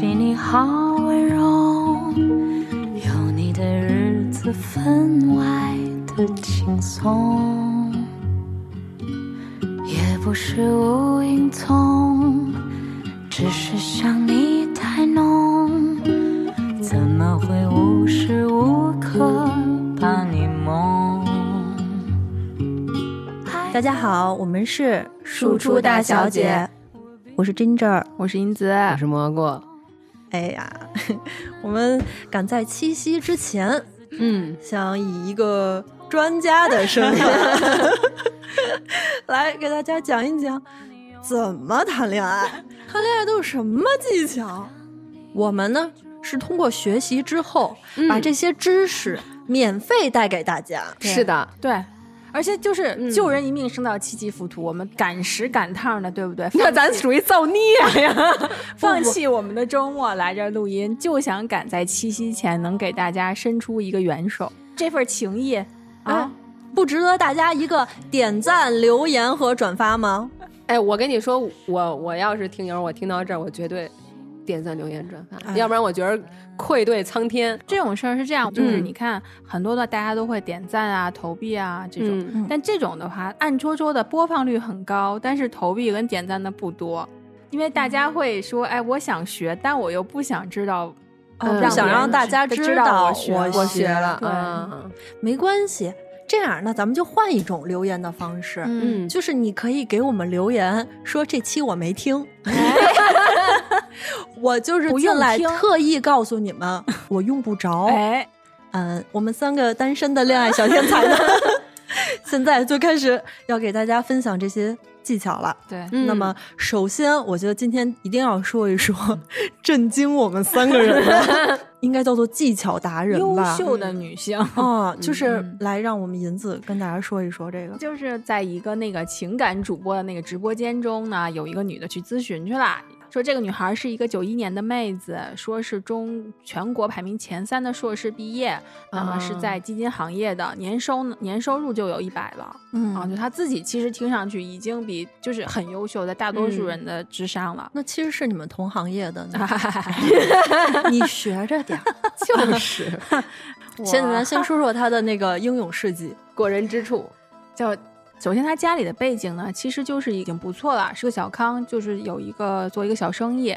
起你好温柔，有你的日子分外的轻松，也不是无影踪，只是想你太浓，怎么会无时无刻把你梦？大家好，我们是输出大小姐，我是 Ginger，我是英子，我是蘑菇。哎呀，我们赶在七夕之前，嗯，想以一个专家的身份 来给大家讲一讲怎么谈恋爱，谈恋爱都有什么技巧。我们呢是通过学习之后，把这些知识免费带给大家。是的，对。而且就是救人一命胜造七级浮屠，我们赶时赶趟的，对不对？那咱属于造孽呀！放弃我们的周末来这录音，就想赶在七夕前能给大家伸出一个援手。这份情谊啊，不值得大家一个点赞、留言和转发吗？哎，我跟你说，我我要是听友，我听到这儿，我绝对。点赞、留言、转发，要不然我觉得愧对苍天。这种事儿是这样，就是你看很多的大家都会点赞啊、投币啊这种，但这种的话暗戳戳的播放率很高，但是投币跟点赞的不多，因为大家会说：“哎，我想学，但我又不想知道，不想让大家知道我学我学了。”嗯，没关系。这样，那咱们就换一种留言的方式，嗯，就是你可以给我们留言说这期我没听，我就是进来特意告诉你们，我用不着。哎，嗯，我们三个单身的恋爱小天才呢，现在就开始要给大家分享这些技巧了。对，那么首先，我觉得今天一定要说一说震惊我们三个人的。应该叫做技巧达人吧，优秀的女性啊，就是来让我们银子跟大家说一说这个，就是在一个那个情感主播的那个直播间中呢，有一个女的去咨询去了。说这个女孩是一个九一年的妹子，说是中全国排名前三的硕士毕业，那么是在基金行业的，年收年收入就有一百了，嗯啊，就她自己其实听上去已经比就是很优秀，在大多数人的之上了。那其实是你们同行业的，你学着点，就是。现在咱先说说她的那个英勇事迹、过人之处，叫。首先，他家里的背景呢，其实就是已经不错了，是个小康，就是有一个做一个小生意。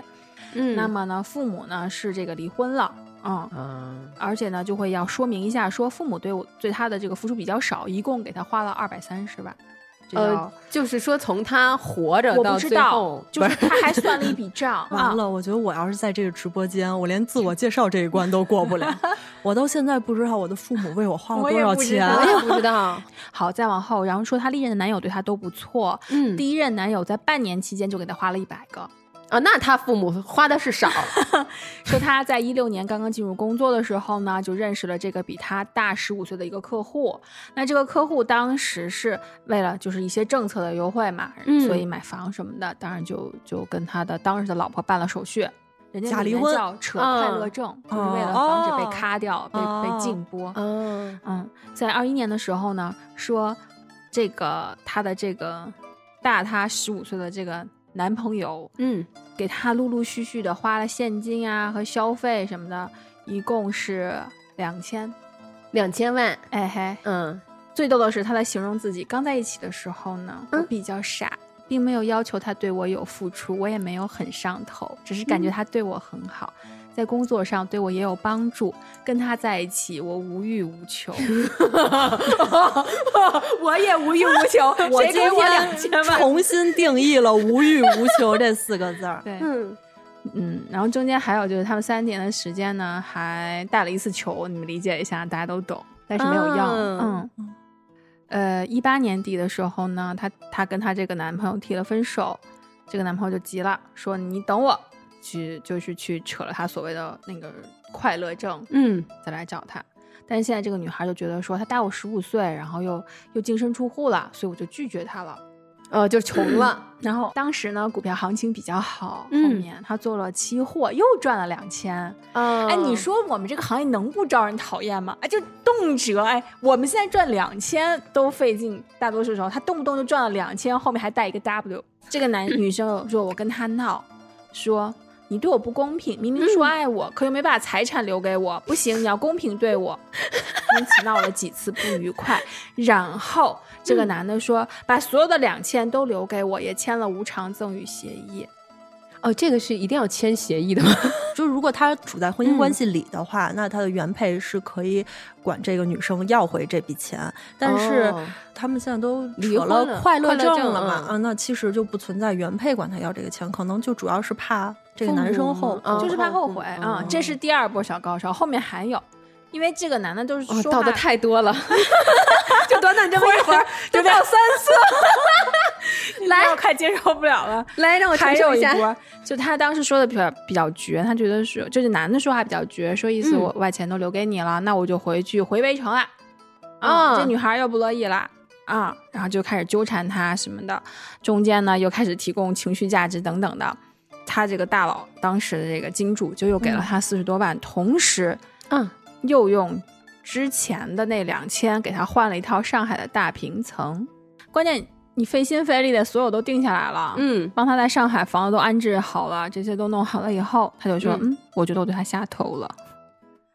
嗯，那么呢，父母呢是这个离婚了，嗯嗯，而且呢就会要说明一下，说父母对我对他的这个付出比较少，一共给他花了二百三十万。呃，就是说从他活着到最后，就是他还算了一笔账。完了，我觉得我要是在这个直播间，我连自我介绍这一关都过不了。我到现在不知道我的父母为我花了多少钱，我也 不知道。好，再往后，然后说他历任的男友对他都不错。嗯，第一任男友在半年期间就给他花了一百个。啊，那他父母花的是少。说他在一六年刚刚进入工作的时候呢，就认识了这个比他大十五岁的一个客户。那这个客户当时是为了就是一些政策的优惠嘛，所以买房什么的，当然就就跟他的当时的老婆办了手续。人家离婚叫扯快乐证，就是为了防止被咔掉、被被禁播。嗯嗯，在二一年的时候呢，说这个他的这个大他十五岁的这个。男朋友，嗯，给他陆陆续续的花了现金啊和消费什么的，一共是两千，两千万，哎嘿，嗯，最逗的是他在形容自己刚在一起的时候呢，我比较傻，并没有要求他对我有付出，我也没有很上头，只是感觉他对我很好。在工作上对我也有帮助，跟他在一起我无欲无求，我也无欲无求。我今天重新定义了“无欲无求”这四个字儿。对，嗯嗯，然后中间还有就是他们三年的时间呢，还带了一次球，你们理解一下，大家都懂，但是没有要。嗯，呃，一八年底的时候呢，她她跟她这个男朋友提了分手，这个男朋友就急了，说你等我。去就是去扯了他所谓的那个快乐证，嗯，再来找他。但是现在这个女孩就觉得说他大我十五岁，然后又又净身出户了，所以我就拒绝他了，呃，就穷了。然后当时呢，股票行情比较好，后面他做了期货，又赚了两千。哎，你说我们这个行业能不招人讨厌吗？哎，就动辄哎，我们现在赚两千都费劲，大多数时候他动不动就赚了两千，后面还带一个 W。这个男女生说，我跟他闹，说。你对我不公平，明明说爱我，可又没把财产留给我，不行，你要公平对我。因此闹了几次不愉快，然后这个男的说，把所有的两千都留给我，也签了无偿赠与协议。哦，这个是一定要签协议的吗？就如果他处在婚姻关系里的话，那他的原配是可以管这个女生要回这笔钱。但是哦他们现在都离了快快乐乐证证了嘛？嗯啊，那其实就不存在原配管他要这个钱，可能就主要是怕这个男生后哦就是怕后悔哦啊、这是第二波小高潮，后面还有，因为这个男的都是哦，说的太多了，就短短这么一会儿就到三次，来，我快接受不了了。来让我承还受一下。有一波，就他当时说的比较比较绝，他觉得是就是男的说话比较绝，说意思嗯我把钱都留给你了，那我就回去回围城了。啊这女孩又不乐意了啊，然后就开始纠缠他什么的，中间呢又开始提供情绪价值等等的。他这个大佬当时的这个金主就又给了他四十多万，同时嗯，又用之前的那两千给他换了一套上海的大平层。关键你费心费力的所有都定下来了，嗯，帮他在上海房子都安置好了，这些都弄好了以后，他就说：“嗯我觉得我对他下头了。”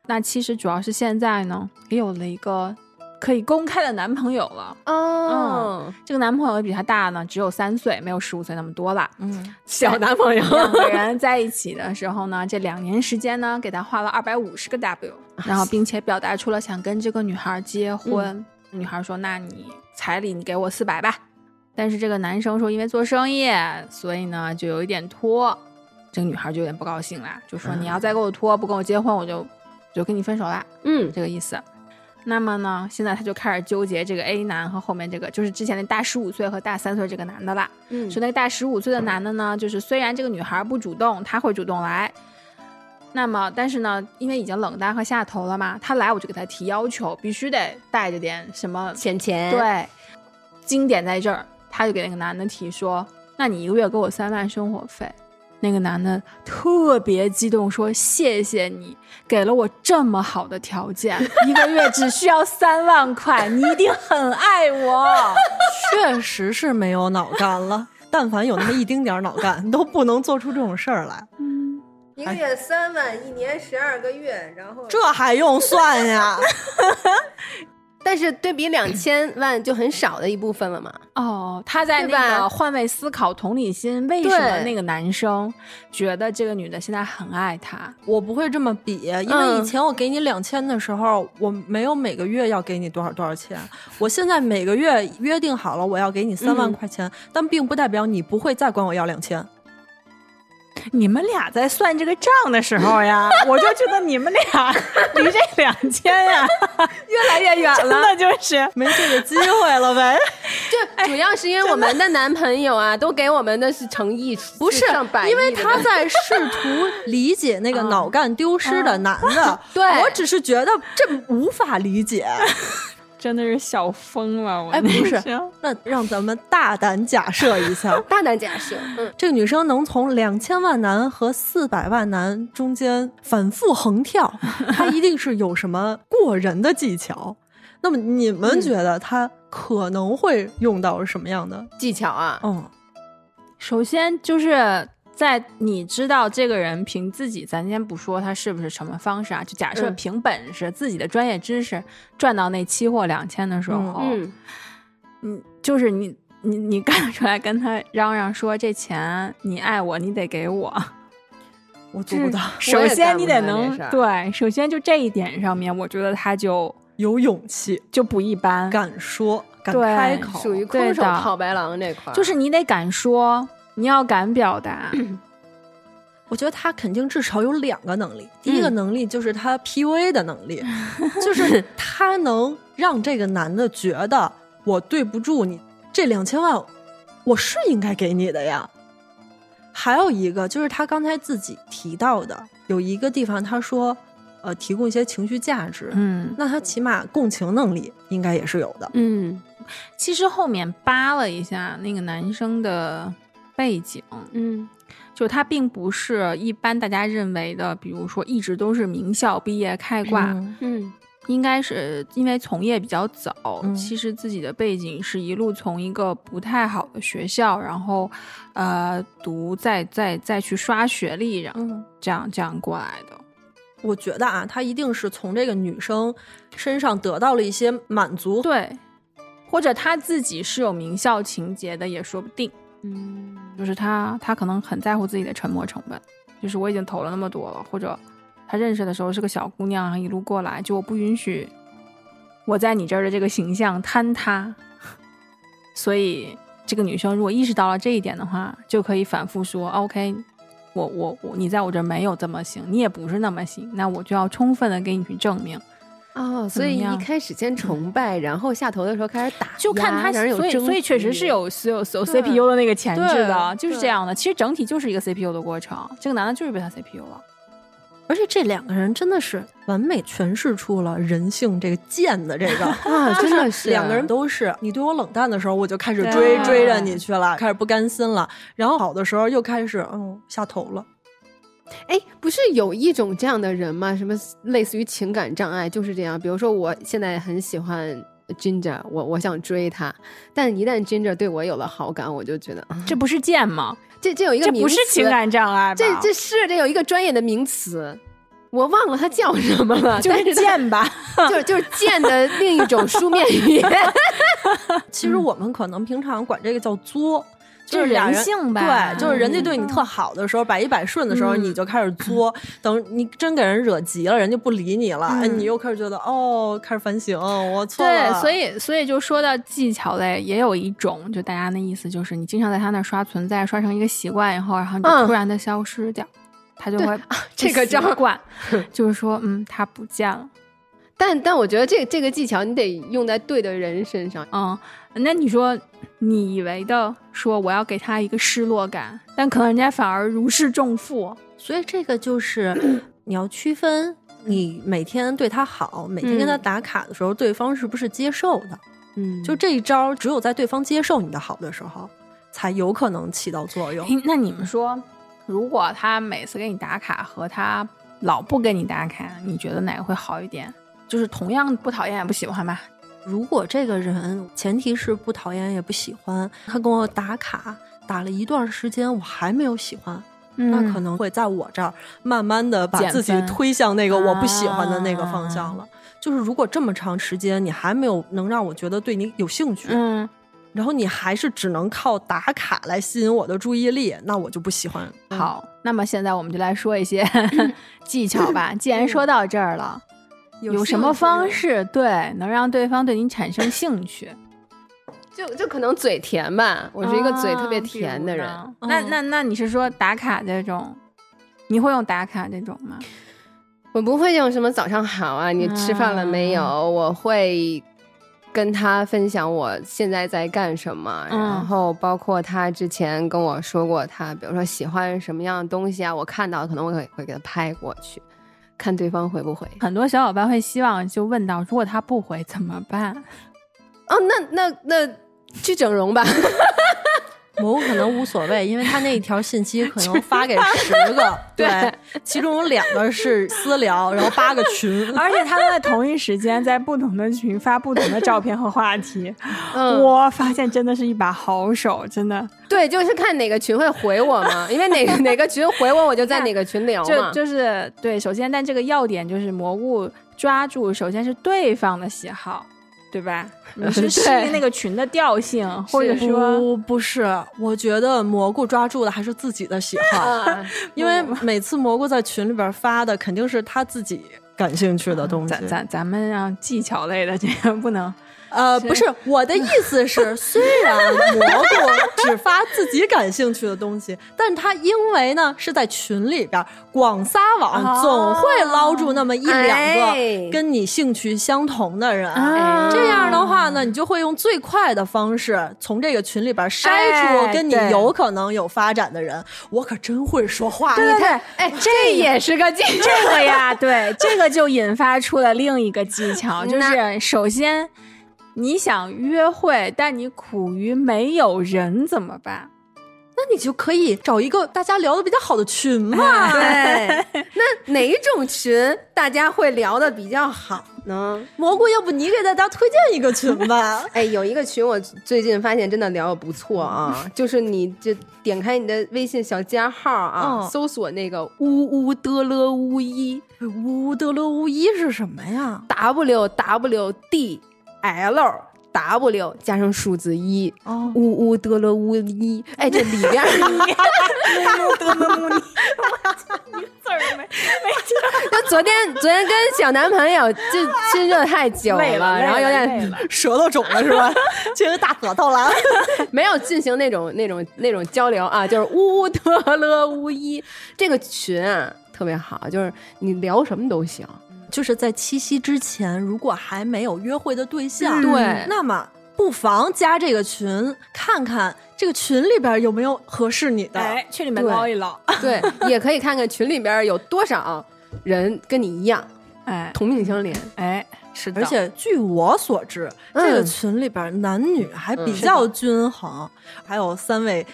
那其实主要是现在呢，也有了一个可以公开的男朋友了。哦，这个男朋友比他大呢，只有三岁，没有十五岁那么多了。嗯，小男朋友，两个人在一起的时候呢，这两年时间呢，给他花了二百五十个 W，然后并且表达出了想跟这个女孩结婚。女孩说：“那你彩礼你给我四百吧。”但是这个男生说，因为做生意，所以呢就有一点拖。这个女孩就有点不高兴啦，就说：“你要再给我拖，不跟我结婚，我就就跟你分手啦。”嗯这个意思。那么呢，现在他就开始纠结这个 A 男和后面这个，就是之前那大十五岁和大三岁这个男的啦。嗯说那个大十五岁的男的呢，就是虽然这个女孩不主动，他会主动来。那么，但是呢，因为已经冷淡和下头了嘛，他来我就给他提要求，必须得带着点什么。钱钱，对，经典在这儿，他就给那个男的提说：“那你一个月给我三万生活费。”那个男的特别激动，说：“谢谢你给了我这么好的条件，一个月只需要三万块，你一定很爱我。”确实是没有脑干了。但凡有那么一丁点儿脑干，都不能做出这种事儿来。嗯一个月三万，一年十二个月，然后这还用算呀？但是对比两千万就很少的一部分了嘛。哦，他在对那个换位思考、同理心，为什么那个男生觉得这个女的现在很爱他？我不会这么比，因为嗯以前我给你两千的时候，我没有每个月要给你多少多少钱。我现在每个月约定好了，我要给你三万嗯块钱，但并不代表你不会再管我要两千。你们俩在算这个账的时候呀，我就觉得你们俩离这两千呀 越来越远真的就是。没这个机会了呗？就主要是因为我们的男朋友啊，都给我们的是诚意，不是因为他在试图理解那个脑干丢失的男的，对。我只是觉得这无法理解。真的是笑疯了。我哎，不是那让咱们大胆假设一下，大胆假设，嗯，这个女生能从两千万男和四百万男中间反复横跳，她一定是有什么过人的技巧。那么你们觉得她可能会用到什么样的？技巧啊，嗯，首先就是在你知道这个人凭自己，咱先不说他是不是什么方式啊，就假设嗯。凭本事、自己的专业知识赚到那期货两千的时候，嗯，嗯，就是你你你干得出来跟他嚷嚷说这钱你爱我，你得给我。我做不到，首先你得能对，首先就这一点上面，我觉得他就有勇气，就不一般。敢说，敢开口，属于空手套白狼这块儿，就是你得敢说，你要敢表达。我觉得他肯定至少有两个能力。第一个嗯能力就是他 PUA 的能力，就是他能让这个男的觉得我对不住你，这两千万我是应该给你的呀。还有一个就是他刚才自己提到的，有一个地方他说，呃，提供一些情绪价值，嗯，那他起码共情能力应该也是有的。嗯其实后面扒了一下那个男生的背景，嗯就他并不是一般大家认为的，比如说一直都是名校毕业开挂，嗯嗯应该是因为从业比较早，嗯其实自己的背景是一路从一个不太好的学校，然后呃读，再再再去刷学历，然后嗯，这样这样过来的。我觉得啊，他一定是从这个女生身上得到了一些满足。对，或者他自己是有名校情节的，也说不定。嗯，就是他他可能很在乎自己的沉没成本，就是我已经投了那么多了，或者他认识的时候是个小姑娘，一路过来，就我不允许我在你这儿的这个形象坍塌，所以这个女生如果意识到了这一点的话，就可以反复说，OK，我我我你在我这儿没有这么行，你也不是那么行，那我就要充分的给你去证明。哦，所以一开始先崇拜，然后下头的时候开始打，就看他，人有所以所以确实是有是有是有 CPU 的那个潜质的，就是这样的。其实整体就是一个 CPU 的过程，这个男的就是被他 CPU 了。而且这两个人真的是完美诠释出了人性这个贱的这个啊，真的 是两个人都是，你对我冷淡的时候，我就开始追追着你去了，开始不甘心了，然后好的时候又开始嗯下头了。哎，不是有一种这样的人吗？什么类似于情感障碍，就是这样。比如说，我现在很喜欢 Ginger，我我想追他，但一旦 Ginger 对我有了好感，我就觉得，啊这不是贱吗？这这有一个这不是情感障碍吧？这这是这有一个专业的名词，我忘了它叫什么了，就是贱吧？就是就是贱的另一种书面语言。其实我们可能平常管这个叫作。就是俩人人性吧对，就是人家嗯对你特好的时候，百依百顺的时候，嗯你就开始作。等你真给人惹急了，人家不理你了，你又开始觉得哦，开始反省，我错对，所以所以就说到技巧类，也有一种，就大家那意思就是，你经常在他那刷存在，刷成一个习惯以后，然后你就嗯突然的消失掉，他就会这个习惯，就是说，嗯，他不见了。但但我觉得这这个技巧你得用在对的人身上。嗯，那你说你以为的说我要给他一个失落感，但可能人家反而如释重负。所以这个就是 你要区分，你每天对他好，每天跟他打卡的时候，对方是不是接受的？嗯就这一招，只有在对方接受你的好的时候，才有可能起到作用。那你们说，如果他每次给你打卡和他老不给你打卡，你觉得哪个会好一点？就是同样不讨厌也不喜欢吧？如果这个人前提是不讨厌也不喜欢，他跟我打卡打了一段时间，我还没有喜欢，那可能会在我这儿慢慢的把自己推向那个我不喜欢的那个方向了。就是如果这么长时间你还没有能让我觉得对你有兴趣，嗯，然后你还是只能靠打卡来吸引我的注意力，那我就不喜欢。好，那么现在我们就来说一些 技巧吧。既然说到这儿了，有什么方式对能让对方对你产生兴趣？就就可能嘴甜吧，我是一个嘴特别啊甜的人。那嗯那那你是说打卡这种？你会用打卡这种吗？我不会用什么早上好啊，你吃饭了没有？嗯我会跟他分享我现在在干什么，嗯然后包括他之前跟我说过他，比如说喜欢什么样的东西啊，我看到可能我会会给他拍过去，看对方回不回。很多小伙伴会希望就问到，如果他不回怎么办？哦，那那那去整容吧。蘑菇可能无所谓，因为他那一条信息可能 发给十个，对，其中有两个是私聊，然后八个群。而且他们在同一时间在不同的群发不同的照片和话题，嗯，我发现真的是一把好手，真的。对，就是看哪个群会回我嘛，因为哪个哪个群回我，我就在哪个群聊就嘛。就是对，首先，但这个要点就是蘑菇抓住，首先是对方的喜好，对吧？你是适应那个群的调性，或者说，不不是，我觉得蘑菇抓住的还是自己的喜好，啊，因为每次蘑菇在群里边发的肯定是他自己感兴趣的东西。咱咱咱们让技巧类的这个不能，呃，不是我的意思是，虽然蘑菇只发自己感兴趣的东西，但他因为呢是在群里边广撒网，哦总会捞住那么一两哎个跟你兴趣相同的人。啊这样的话呢，你就会用最快的方式从这个群里边筛哎出跟你有可能有发展的人。我可真会说话，对对对，哎，这也是个技巧。这个呀，对，这个就引发出了另一个技巧，就是首先你想约会，但你苦于没有人怎么办？那你就可以找一个大家聊的比较好的群嘛。对，那哪种群大家会聊的比较好呢？蘑菇，要不你给大家推荐一个群吧？哎，有一个群我最近发现真的聊的不错啊，就是你就点开你的微信小加号啊，嗯搜索那个呜呜的了呜一呜呜德勒呜一是什么呀？W W D L W 加上数字一。哦，呜呜得了呜一，哎，这里边儿 字儿都没就昨天昨天跟小男朋友就亲热太久累了，然后有累点了舌头肿了是吧？进行大舌头了。没有进行那种那种那种交流啊，就是呜呜得了呜一这个群啊特别好，就是你聊什么都行。就是在七夕之前，如果还没有约会的对象，对那么不妨加这个群，看看这个群里边有没有合适你的。哎，去里面对捞一捞，对，也可以看看群里边有多少人跟你一样哎同病相怜。哎，是的，而且据我所知，嗯这个群里边男女还比较均衡，还有三位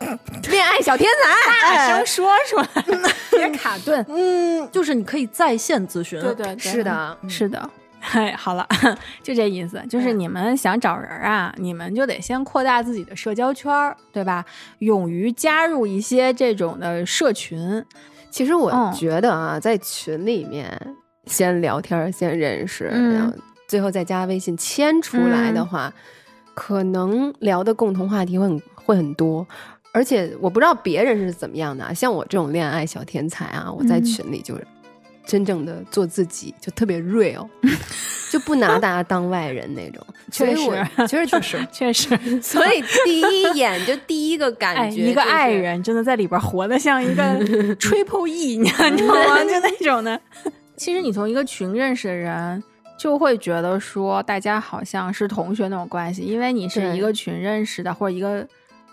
恋爱小天才，大声说出来，别卡顿。嗯，就是你可以在线咨询。对对，对。是的，是的。哎，好了，就这意思，就是你们想找人啊，你们就得先扩大自己的社交圈儿，对吧？勇于加入一些这种的社群，其实我嗯。觉得啊，在群里面先聊天，先认识，嗯。然后最后再加微信牵出来的话，可能聊的共同话题会很会很多。而且我不知道别人是怎么样的啊，像我这种恋爱小天才啊，我在嗯群里就是真正的做自己，就特别 real，就不拿大家当外人那种。所以我其实确实，确实，所以第一眼就第一个感哎，觉、一个爱。人真的在里边活得像一个 triple E，你知道吗？就那种的。其实你从一个群认识的人，就会觉得说大家好像是同学那种关系，因为你是一个群认识的，或者一个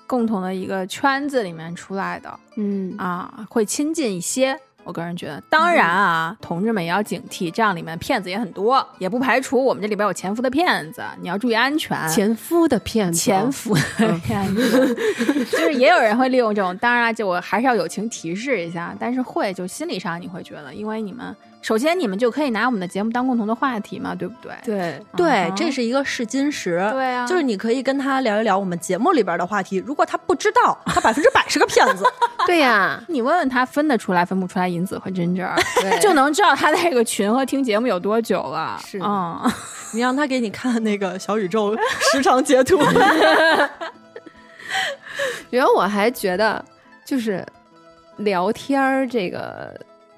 共同的一个圈子里面出来的嗯啊，会亲近一些。我个人觉得，当然啊，同志们也要警惕，这样里面骗子也很多，也不排除我们这里边有潜伏的骗子，你要注意安全。前夫的骗子，潜伏的骗子，就是也有人会利用这种。当然了，就我还是要友情提示一下，但是会就心理上你会觉得，因为你们首先你们就可以拿我们的节目当共同的话题嘛，对不对？对，对嗯，这是一个试金石。对啊就是你可以跟他聊一聊我们节目里边的话题。如果他不知道，他百分之百是个骗子。对呀，你问问他分得出来分不出来银子和真真儿，就能知道他在这个群和听节目有多久了。是啊嗯，你让他给你看那个小宇宙时长截图。然后我还觉得，就是聊天儿这个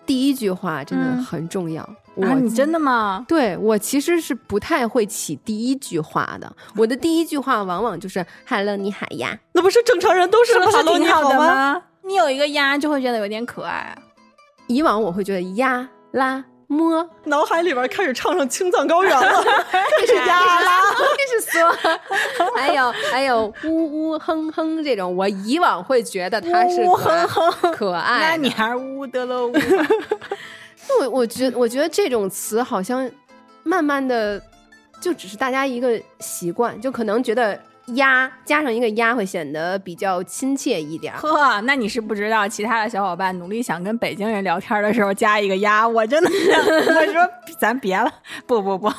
第一句话真的嗯很重要。我啊，你真的吗？对我其实是不太会起第一句话的，我的第一句话往往就是 “hello，你好呀 那不是正常人都是是不是 “hello，挺好的你好吗吗？你有一个呀，就会觉得有点可爱。”。以往我会觉得呀啦摸，脑海里边开始唱上青藏高原了，这是呀啦。这是说，还有还有呜呜哼哼这种，我以往会觉得它是呜可爱哼哼可爱的。那你还是呜的了呜。我我觉我觉得这种词好像慢慢的就只是大家一个习惯，就可能觉得“呀”加上一个“呀”会显得比较亲切一点儿。呵，那你是不知道，其他的小伙伴努力想跟北京人聊天的时候加一个呀，我真的是，我说咱别了，不不不，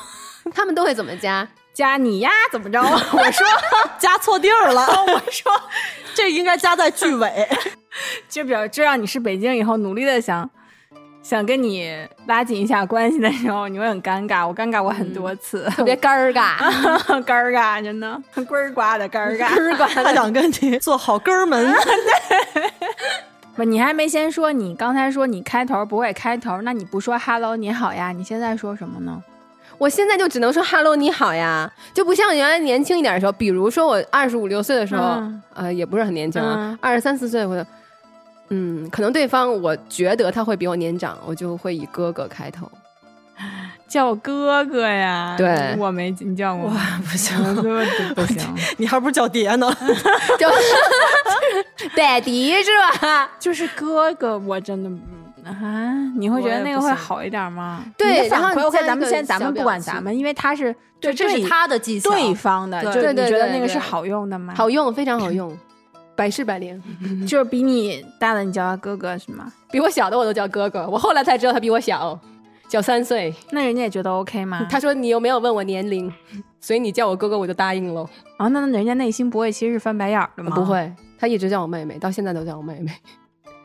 他们都会怎么加？加你呀怎么着？我说加错地儿了，我说，这应该加在句尾。就表知道你是北京以后，努力的想想跟你拉近一下关系的时候，你会很尴尬。我尴尬过很多次，特别尴儿尬，尴儿尬，真的。呱儿呱的。尴儿尬。尴儿尬他想跟你做好哥们，不，你还没先说，你刚才说你开头不会开头，那你不说 “hello 你好呀”，你现在说什么呢？我现在就只能说 “hello，你好呀”，就不像原来年轻一点的时候，比如说我二十五六岁的时候，嗯。呃，也不是很年轻啊嗯，二十三四岁，我就，嗯，可能对方我觉得他会比我年长，我就会以哥哥开头。叫哥哥呀？对我没你叫我哇？，不行，哥哥不行，你还不如叫爹呢。叫 爹迪是吧？就是哥哥，我真的嗯啊，你会觉得那个会好一点吗？对反馈然后 OK，咱们先咱们不管咱们，因为他是对，这是他的技巧。对方的，对就你觉得那个是好用的吗？好用，非常好用。百试百灵。就是比你大的你叫他哥哥是吗？比我小的我都叫哥哥，我后来才知道他比我小，小三岁。那人家也觉得 OK 吗？他说你又没有问我年龄，所以你叫我哥哥我就答应喽。啊，那人家内心不会其实是翻白眼儿的吗？不，会，他一直叫我妹妹，到现在都叫我妹妹。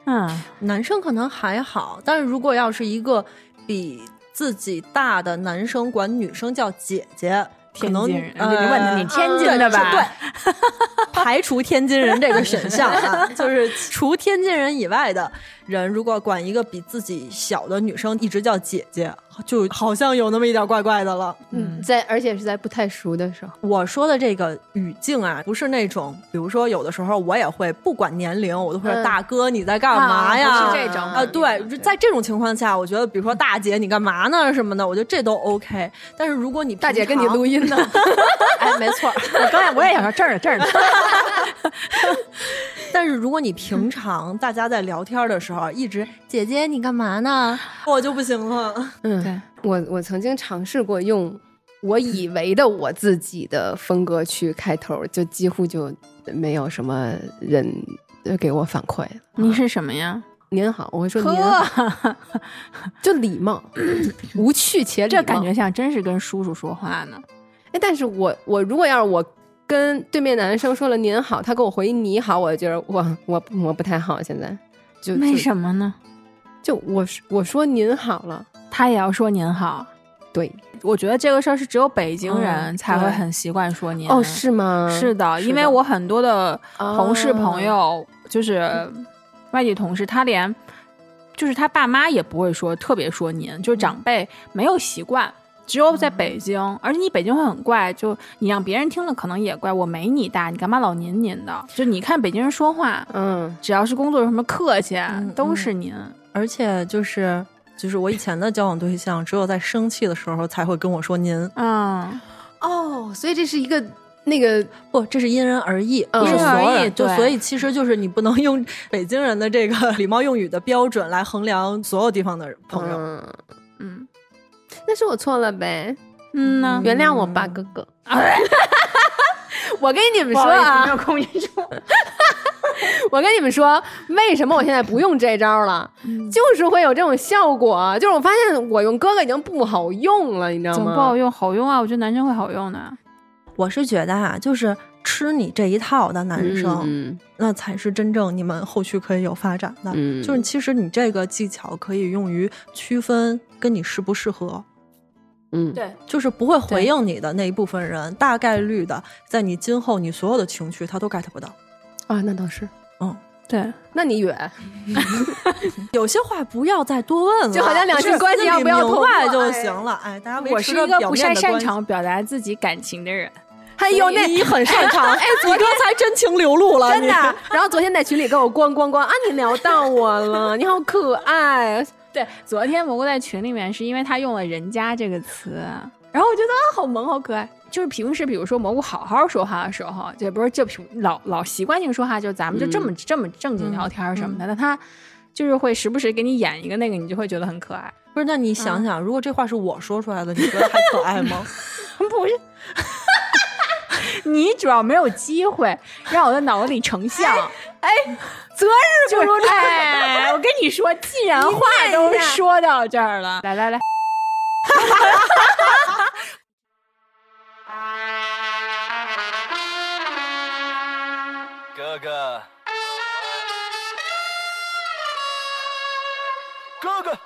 嗯，男生可能还好，但是如果要是一个比自己大的男生管女生叫姐姐，可能天津人，呃你问他你天津的吧？对，排除天津人这个选项啊，就是除天津人以外的人，如果管一个比自己小的女生一直叫姐姐，就好像有那么一点怪怪的了。嗯在而且是在不太熟的时候。我说的这个语境啊，不是那种，比如说有的时候我也会不管年龄，我都会说嗯大哥你在干嘛呀？啊是这种啊，对，就在这种情况下，我觉得比如说大姐你干嘛呢什么的，我觉得这都 OK。但是如果你大姐跟你录音，音呢，哎，没错。我刚才我也想说这儿呢这儿呢，但是如果你平常大家在聊天的时候一直姐姐你干嘛呢，我就不行了。嗯，对我我曾经尝试过用我以为的我自己的风格去开头，就几乎就没有什么人给我反馈了。你是什么呀？您好，我会说您好，就礼貌，无趣且礼貌。这感觉像真是跟叔叔说话呢。哎，但是我我如果要是我跟对面男生说了您好，他给我回你好，我觉得我我我不太好，现在就为什么呢？就我说我说您好了，他也要说您好。对，我觉得这个事儿是只有北京人嗯才会很习惯说您。哦，是吗？是的，因为我很多的同事哦朋友，就是外地同事，他连就是他爸妈也不会说特别说您，就是长辈没有习惯。只有在北京，而且你北京会很怪，就你让别人听了可能也怪，我没你大，你干嘛老您您的？就你看北京人说话，嗯只要是工作有什么客气，嗯都是您。而且就是就是我以前的交往对象，只有在生气的时候才会跟我说您。嗯，哦，所以这是一个那个不，这是因人而异，嗯不是因人而异所有人。就对所以其实就是你不能用北京人的这个 礼貌用语的标准来衡量所有地方的朋友。嗯，嗯那是我错了呗，嗯呐，原谅我吧，哥哥。哎 我跟你们说啊好意思没，有空音说。我跟你们说，为什么我现在不用这招了？嗯就是会有这种效果，就是我发现我用哥哥已经不好用了，你知道吗？怎么不好用？好用啊！我觉得男生会好用的。我是觉得啊，就是吃你这一套的男生，嗯那才是真正你们后续可以有发展的。嗯就是其实你这个技巧可以用于区分跟你适不适合，嗯，对，就是不会回应你的那一部分人，大概率的在你今后你所有的情绪他都 get 不到。啊，那倒是。嗯，对，那你远，有些话不要再多问了，就好像两性关系要不要通过哎行了。哎，大家维我是一个不太擅长表达自己感情的人。还有那你很擅长，哎，你刚才真情流露了，真的。然后昨天在群里跟我咣咣咣啊，你聊到我了，你好可爱。对，昨天蘑菇在群里面是因为他用了“人家”这个词，然后我觉得啊，好萌，好可爱。就是平时比如说蘑菇好好说话的时候，就不是就平老老习惯性说话，就咱们就这么、这么正经聊天什么的，但他就是会时不时给你演一个那个，你就会觉得很可爱。不是？那你想想，如果这话是我说出来的，你觉得还可爱吗？不是，你主要没有机会让我的脑子里成像。哎，择日就是哎，我跟你说，既然话都说到这儿了，来来来，哥哥，哥哥，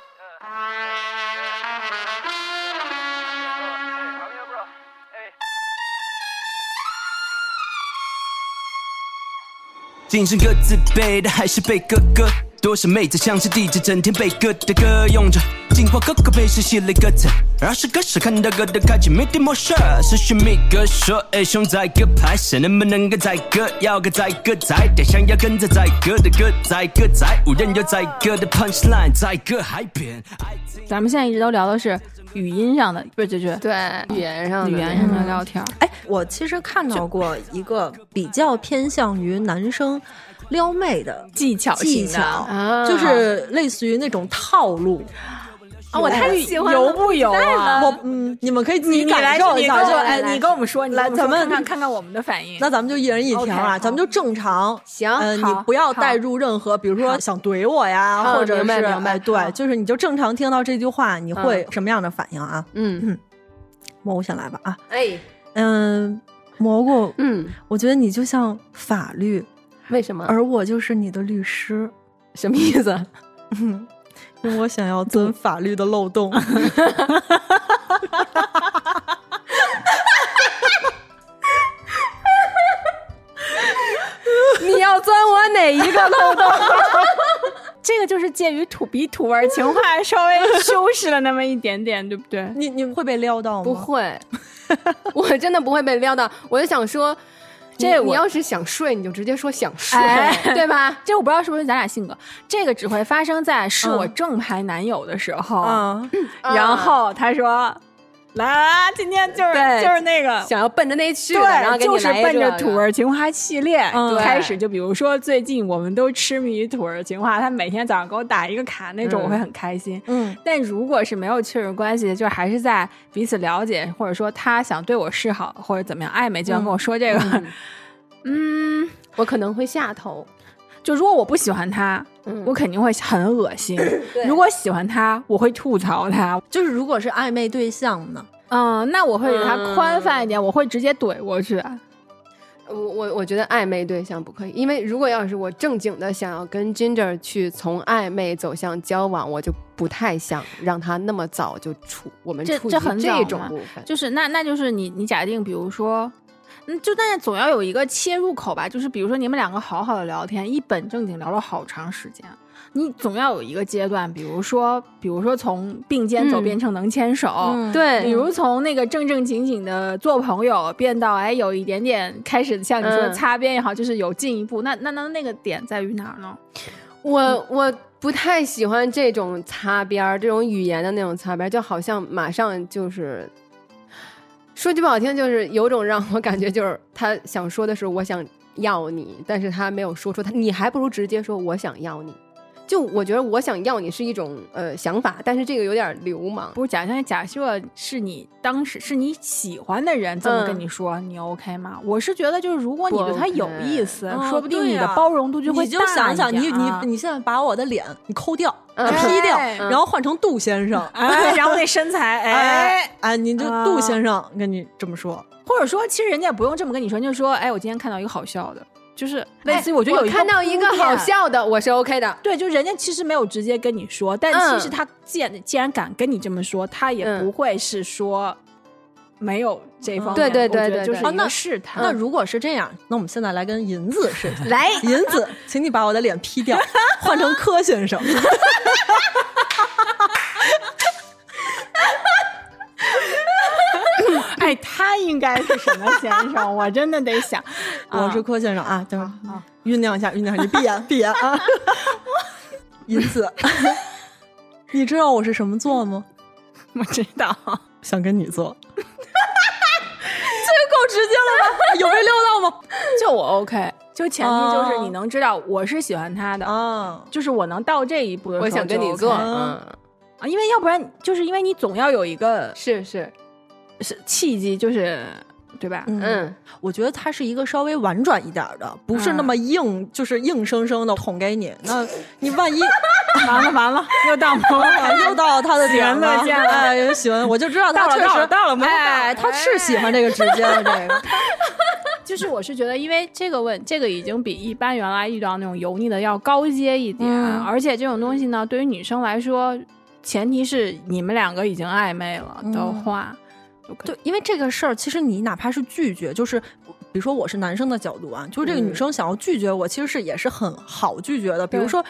精神各自卑的还是被哥哥，多少妹子像是 DJ，整天被哥的歌用着。进化哥哥配是写了歌词，二十个是看到哥的开启没点模式，是寻觅哥说，哎熊仔哥拍摄能不能个载歌，要个载歌载点，想要跟着载歌的歌载歌载舞，人有载歌的 punchline，载歌海边。咱们现在一直都聊的是语音上的，不是就是对语言上的语言上的聊天。哎，我其实看到过一个比较偏向于男生撩妹的技巧技巧，啊，就是类似于那种套路。啊，我太喜欢油不油啊？我嗯，你们可以自己你你来感受一下，就哎，哎你跟我们说，你来咱们看看看看我们的反应。那咱们就一人一条啊，咱们就正常。行嗯，你不要带入任何，比如说想怼我呀，或者是哎对，就是你就正常听到这句话，你会什么样的反应啊？嗯，蘑菇先来吧啊，哎，嗯，蘑菇，嗯，我觉得你就像法律，为什么？而我就是你的律师，什么意思？因为我想要 钻法律的漏洞。你要钻我哪一个漏洞？这个就是介于土比土味情话稍微修饰了那么一点点，对不对？你你会被撩到吗？不会，我真的不会被撩到。我就想说，这你要是想睡，你就直接说想睡，哎对吧？这我不知道是不是咱俩性格，这个只会发生在是我嗯。正牌男友的时候，啊，然后他说：“来啊，今天就是就是那个。”想要奔着那去的，然后对，就是奔着土味情话系列嗯开始。就比如说，最近我们都痴迷于土味情话，他每天早上给我打一个卡那种，嗯我会很开心。嗯但如果是没有确认关系，就还是在彼此了解，或者说他想对我示好，或者怎么样暧昧，就要跟我说这个。嗯，我可能会下头。就如果我不喜欢他，嗯我肯定会很恶心；如果喜欢他，我会吐槽他。就是如果是暧昧对象呢？嗯，那我会给他嗯宽泛一点，我会直接怼过去。我我我觉得暧昧对象不可以，因为如果要是我正经的想要跟 Ginger 去从暧昧走向交往，我就不太想让他那么早就处我们这触及这很早这种部分。就是那那就是你你假定，比如说，嗯，就但是总要有一个切入口吧，就是比如说你们两个好好的聊天，一本正经聊了好长时间，你总要有一个阶段，比如说比如说从并肩走嗯变成能牵手。嗯对，比如从那个正正经经的做朋友，变到哎有一点点开始像你说的擦边也好，就是有进一步。那那那那个点在于哪儿呢？我我不太喜欢这种擦边儿，这种语言的那种擦边儿，就好像马上就是。说句不好听，就是有种让我感觉，就是他想说的是我想要你，但是他没有说出他，你还不如直接说我想要你。就我觉得我想要你是一种呃想法，但是这个有点流氓。不是假象假设是你当时是你喜欢的人这么跟嗯你说，你 OK 吗？我是觉得就是如果你对他有意思，哦说不定你的包容度就会你就大想想，你一点啊你你现在把我的脸你抠掉，嗯。劈掉，哎然后换成杜先生，哎，然后那身材，哎，哎哎，你就啊。杜先生跟你这么说，或者说其实人家也不用这么跟你说，你就说，哎，我今天看到一个好笑的，就是类似于我觉得有一个哎看到一个好。笑的，我是 OK 的。对，就人家其实没有直接跟你说，但嗯其实他既然既然敢跟你这么说，他也嗯不会是说没有这方面。对对对我觉得对就是一个试探。那如果是这样，那我们现在来跟银子试一下。来，银子，请你把我的脸 P 掉，换成柯先生。哎，他应该是什么先生？我真的得想，我是柯先生啊，等会儿酝酿一下，酝酿一下，你闭眼，闭眼啊。银子，你知道我是什么座吗？我知道。想跟你做。这个够直接了吧？有被撩到吗？就我 OK，就前提就是哦你能知道我是喜欢他的，啊，就是我能到这一步的时候我想跟你做，嗯，啊，因为要不然就是因为你总要有一个是是，是契机，就是对吧？嗯，嗯，我觉得它是一个稍微婉转一点儿的，不是那么硬，就是硬生生的捅给你。那 你万一 完了完了，又到萌了。又到他的点了，喜欢乐见了。哎，有喜欢，我就知道他确实到了到了萌哎，到了。他是喜欢这个直接的这个。就是我是觉得，因为这个问这个已经比一般原来遇到那种油腻的要高阶一点，嗯。而且这种东西呢，对于女生来说，前提是你们两个已经暧昧了的话，就对，因为这个事儿，其实你哪怕是拒绝，就是比如说我是男生的角度啊，就是这个女嗯生想要拒绝我，其实是也是很好拒绝的。比如说。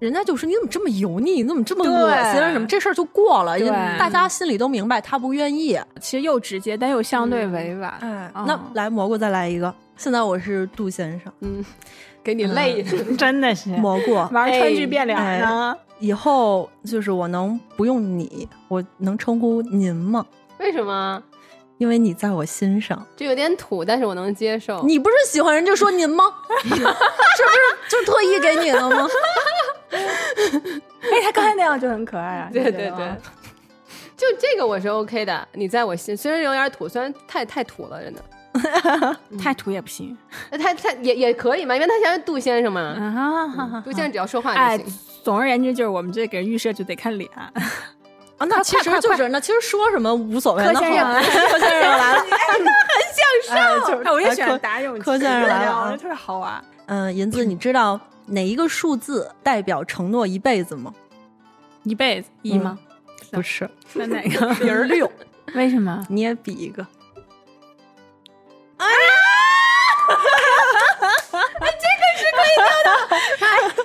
人家就说你怎么这么油腻，你怎么这么恶心啊什么，这事儿就过了，因为大家心里都明白他不愿意。其实又直接，但又相对委婉。哎，嗯那来蘑菇再来一个，现在我是杜先生，嗯，给你累死。真的是蘑菇玩川剧变脸哎呢。以后就是我能不用你，我能称呼您吗？为什么？因为你在我心上。这有点土，但是我能接受。你不是喜欢人就说您吗？是不是就特意给你的吗？哎，他刚才那样就很可爱啊！对对对，就这个我是 OK 的。你在我心虽然有点土，虽然太太土了，真的，太土也不行。那他他也也可以嘛，因为他像是杜先生嘛，啊哈哈哈杜先生只要说话哎就行。，总而言之就是我们这给人预设就得看脸。啊，那其实就是那其实说什么无所谓。柯先生那好柯先生来了，哎，就是我也喜柯欢打勇气。柯先生来了啊我觉得特别好玩。嗯，银子，你知道哪一个数字代表承诺一辈子吗？一辈子一吗？不是，那哪个？零儿六。为什么？你也比一个。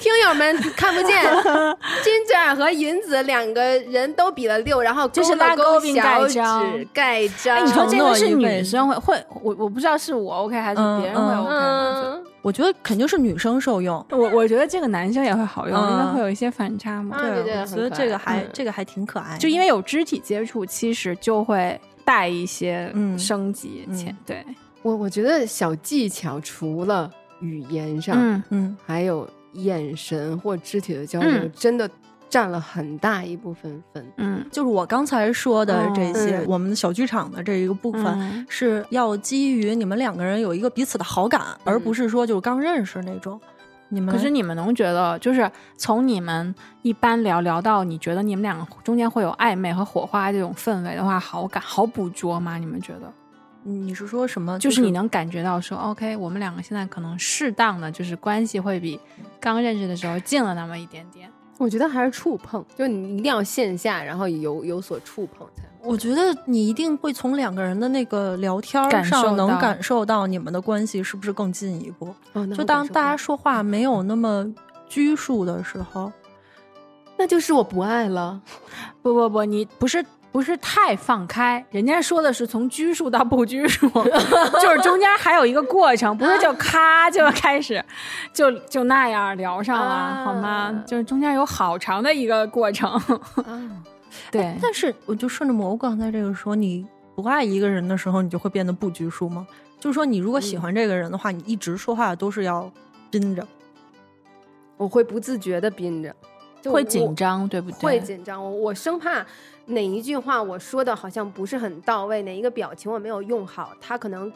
听友们看不见，金子儿和银子两个人都比了六，然后就是拉勾并小盖章。指盖章。哎，你说这个是女生会会，我我不知道是我 OK 还是嗯别人会嗯。OK 嗯，我觉得肯定是女生受用。我我觉得这个男生也会好用，嗯。应该会有一些反差嘛。啊对对我觉得这个还嗯。这个还挺可爱的。就因为有肢体接触，其实就会带一些嗯。升级嗯。前对，我我觉得小技巧除了语言上，嗯。嗯，还有眼神或肢体的交流，嗯真的占了很大一部分分。嗯就是我刚才说的这些，嗯我们小剧场的这一个部分。嗯是要基于你们两个人有一个彼此的好感，而不是说就是刚认识那种。你们可是你们能觉得，就是从你们一般聊聊到你觉得你们两个中间会有暧昧和火花这种氛围的话，好感好捕捉吗？你们觉得？你是说什么？就是你能感觉到说，OK，我们两个现在可能适当的就是关系会比刚认识的时候近了那么一点点。我觉得还是触碰，就你一定要线下，然后有有所触碰才。我觉得你一定会从两个人的那个聊天儿上能感受到你们的关系是不是更进一步。哦，就当大家说话没有那么拘束的时候，那就是我不爱了。不不不，你不是不是太放开，人家说的是从拘束到不拘束，就是中间还有一个过程，不是就咔就开始就就那样聊上了，啊好吗？就是中间有好长的一个过程。啊，对，但是我就顺着蘑菇刚才这个说，你不爱一个人的时候，你就会变得不拘束吗？就是说，你如果喜欢这个人的话，你一直说话都是要憋着。我会不自觉的憋着，会紧张，对不对？会紧张，我我生怕哪一句话我说的好像不是很到位，哪一个表情我没有用好，他可能，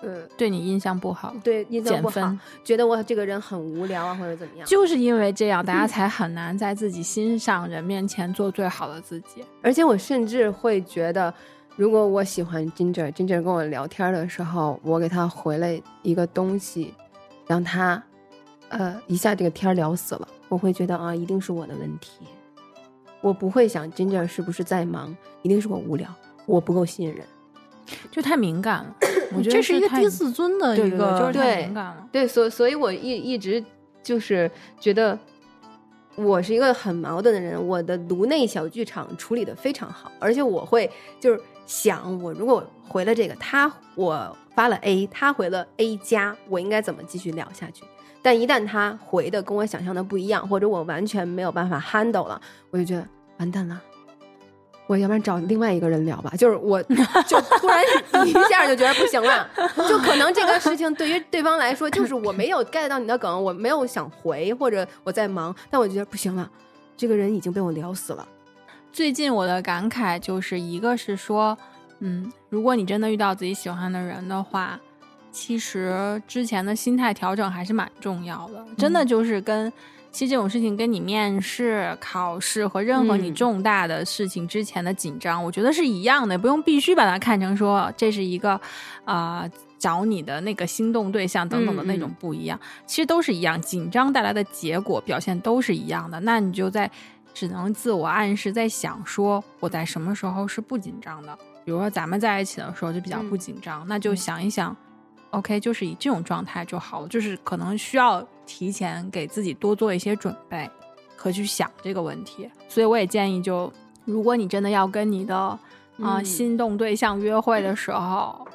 呃，对你印象不好，对印象不好觉得我这个人很无聊啊，或者怎么样。就是因为这样，大家才很难在自己心上人面前做最好的自己。而且我甚至会觉得，如果我喜欢 Ginger，Ginger 跟我聊天的时候，我给他回了一个东西，让他，呃，一下这个天儿聊死了，我会觉得啊，一定是我的问题。我不会想 Ginger 是不是在忙，一定是我无聊，我不够信任。就太敏感了，我 觉得这是一个低自尊的一个，就是太对敏感了。对，所所以，我一一直就是觉得我是一个很矛盾的人，我的颅内小剧场处理的非常好，而且我会就是想，我如果回了这个，他我发了 A，他回了 A 加，我应该怎么继续聊下去？但一旦他回的跟我想象的不一样，或者我完全没有办法 handle 了，我就觉得完蛋了。我要不然找另外一个人聊吧，就是我 就突然一下就觉得不行了，就可能这个事情对于对方来说，就是我没有 get 到你的梗，我没有想回，或者我在忙，但我觉得不行了，这个人已经被我聊死了。最近我的感慨就是一个是说，嗯，如果你真的遇到自己喜欢的人的话，其实之前的心态调整还是蛮重要的。真的就是跟，其实这种事情跟你面试、考试和任何你嗯重大的事情之前的紧张，我觉得是一样的，不用必须把它看成说这是一个，啊。找你的那个心动对象等等的那种不一样，其实都是一样，紧张带来的结果表现都是一样的。那你就在只能自我暗示，在想说我在什么时候是不紧张的。比如说咱们在一起的时候就比较不紧张，那就想一想，OK，就是以这种状态就好了。就是可能需要提前给自己多做一些准备和去想这个问题。所以我也建议就，如果你真的要跟你的啊、嗯心动对象约会的时候，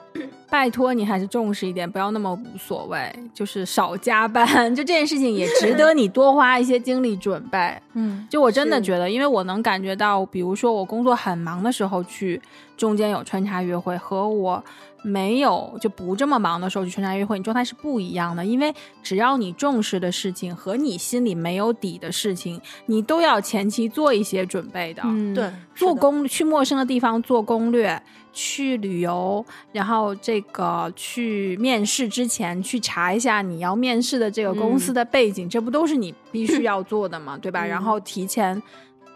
拜托你还是重视一点，不要那么无所谓，就是少加班。就这件事情也值得你多花一些精力准备。嗯，就我真的觉得，因为我能感觉到，比如说我工作很忙的时候去，中间有穿插约会，和我没有就不这么忙的时候去参加约会，你状态是不一样的。因为只要你重视的事情和你心里没有底的事情，你都要前期做一些准备的。嗯，对，做攻去陌生的地方做攻略，去旅游，然后这个去面试之前去查一下你要面试的这个公司的背景，这不都是你必须要做的嘛，对吧？然后提前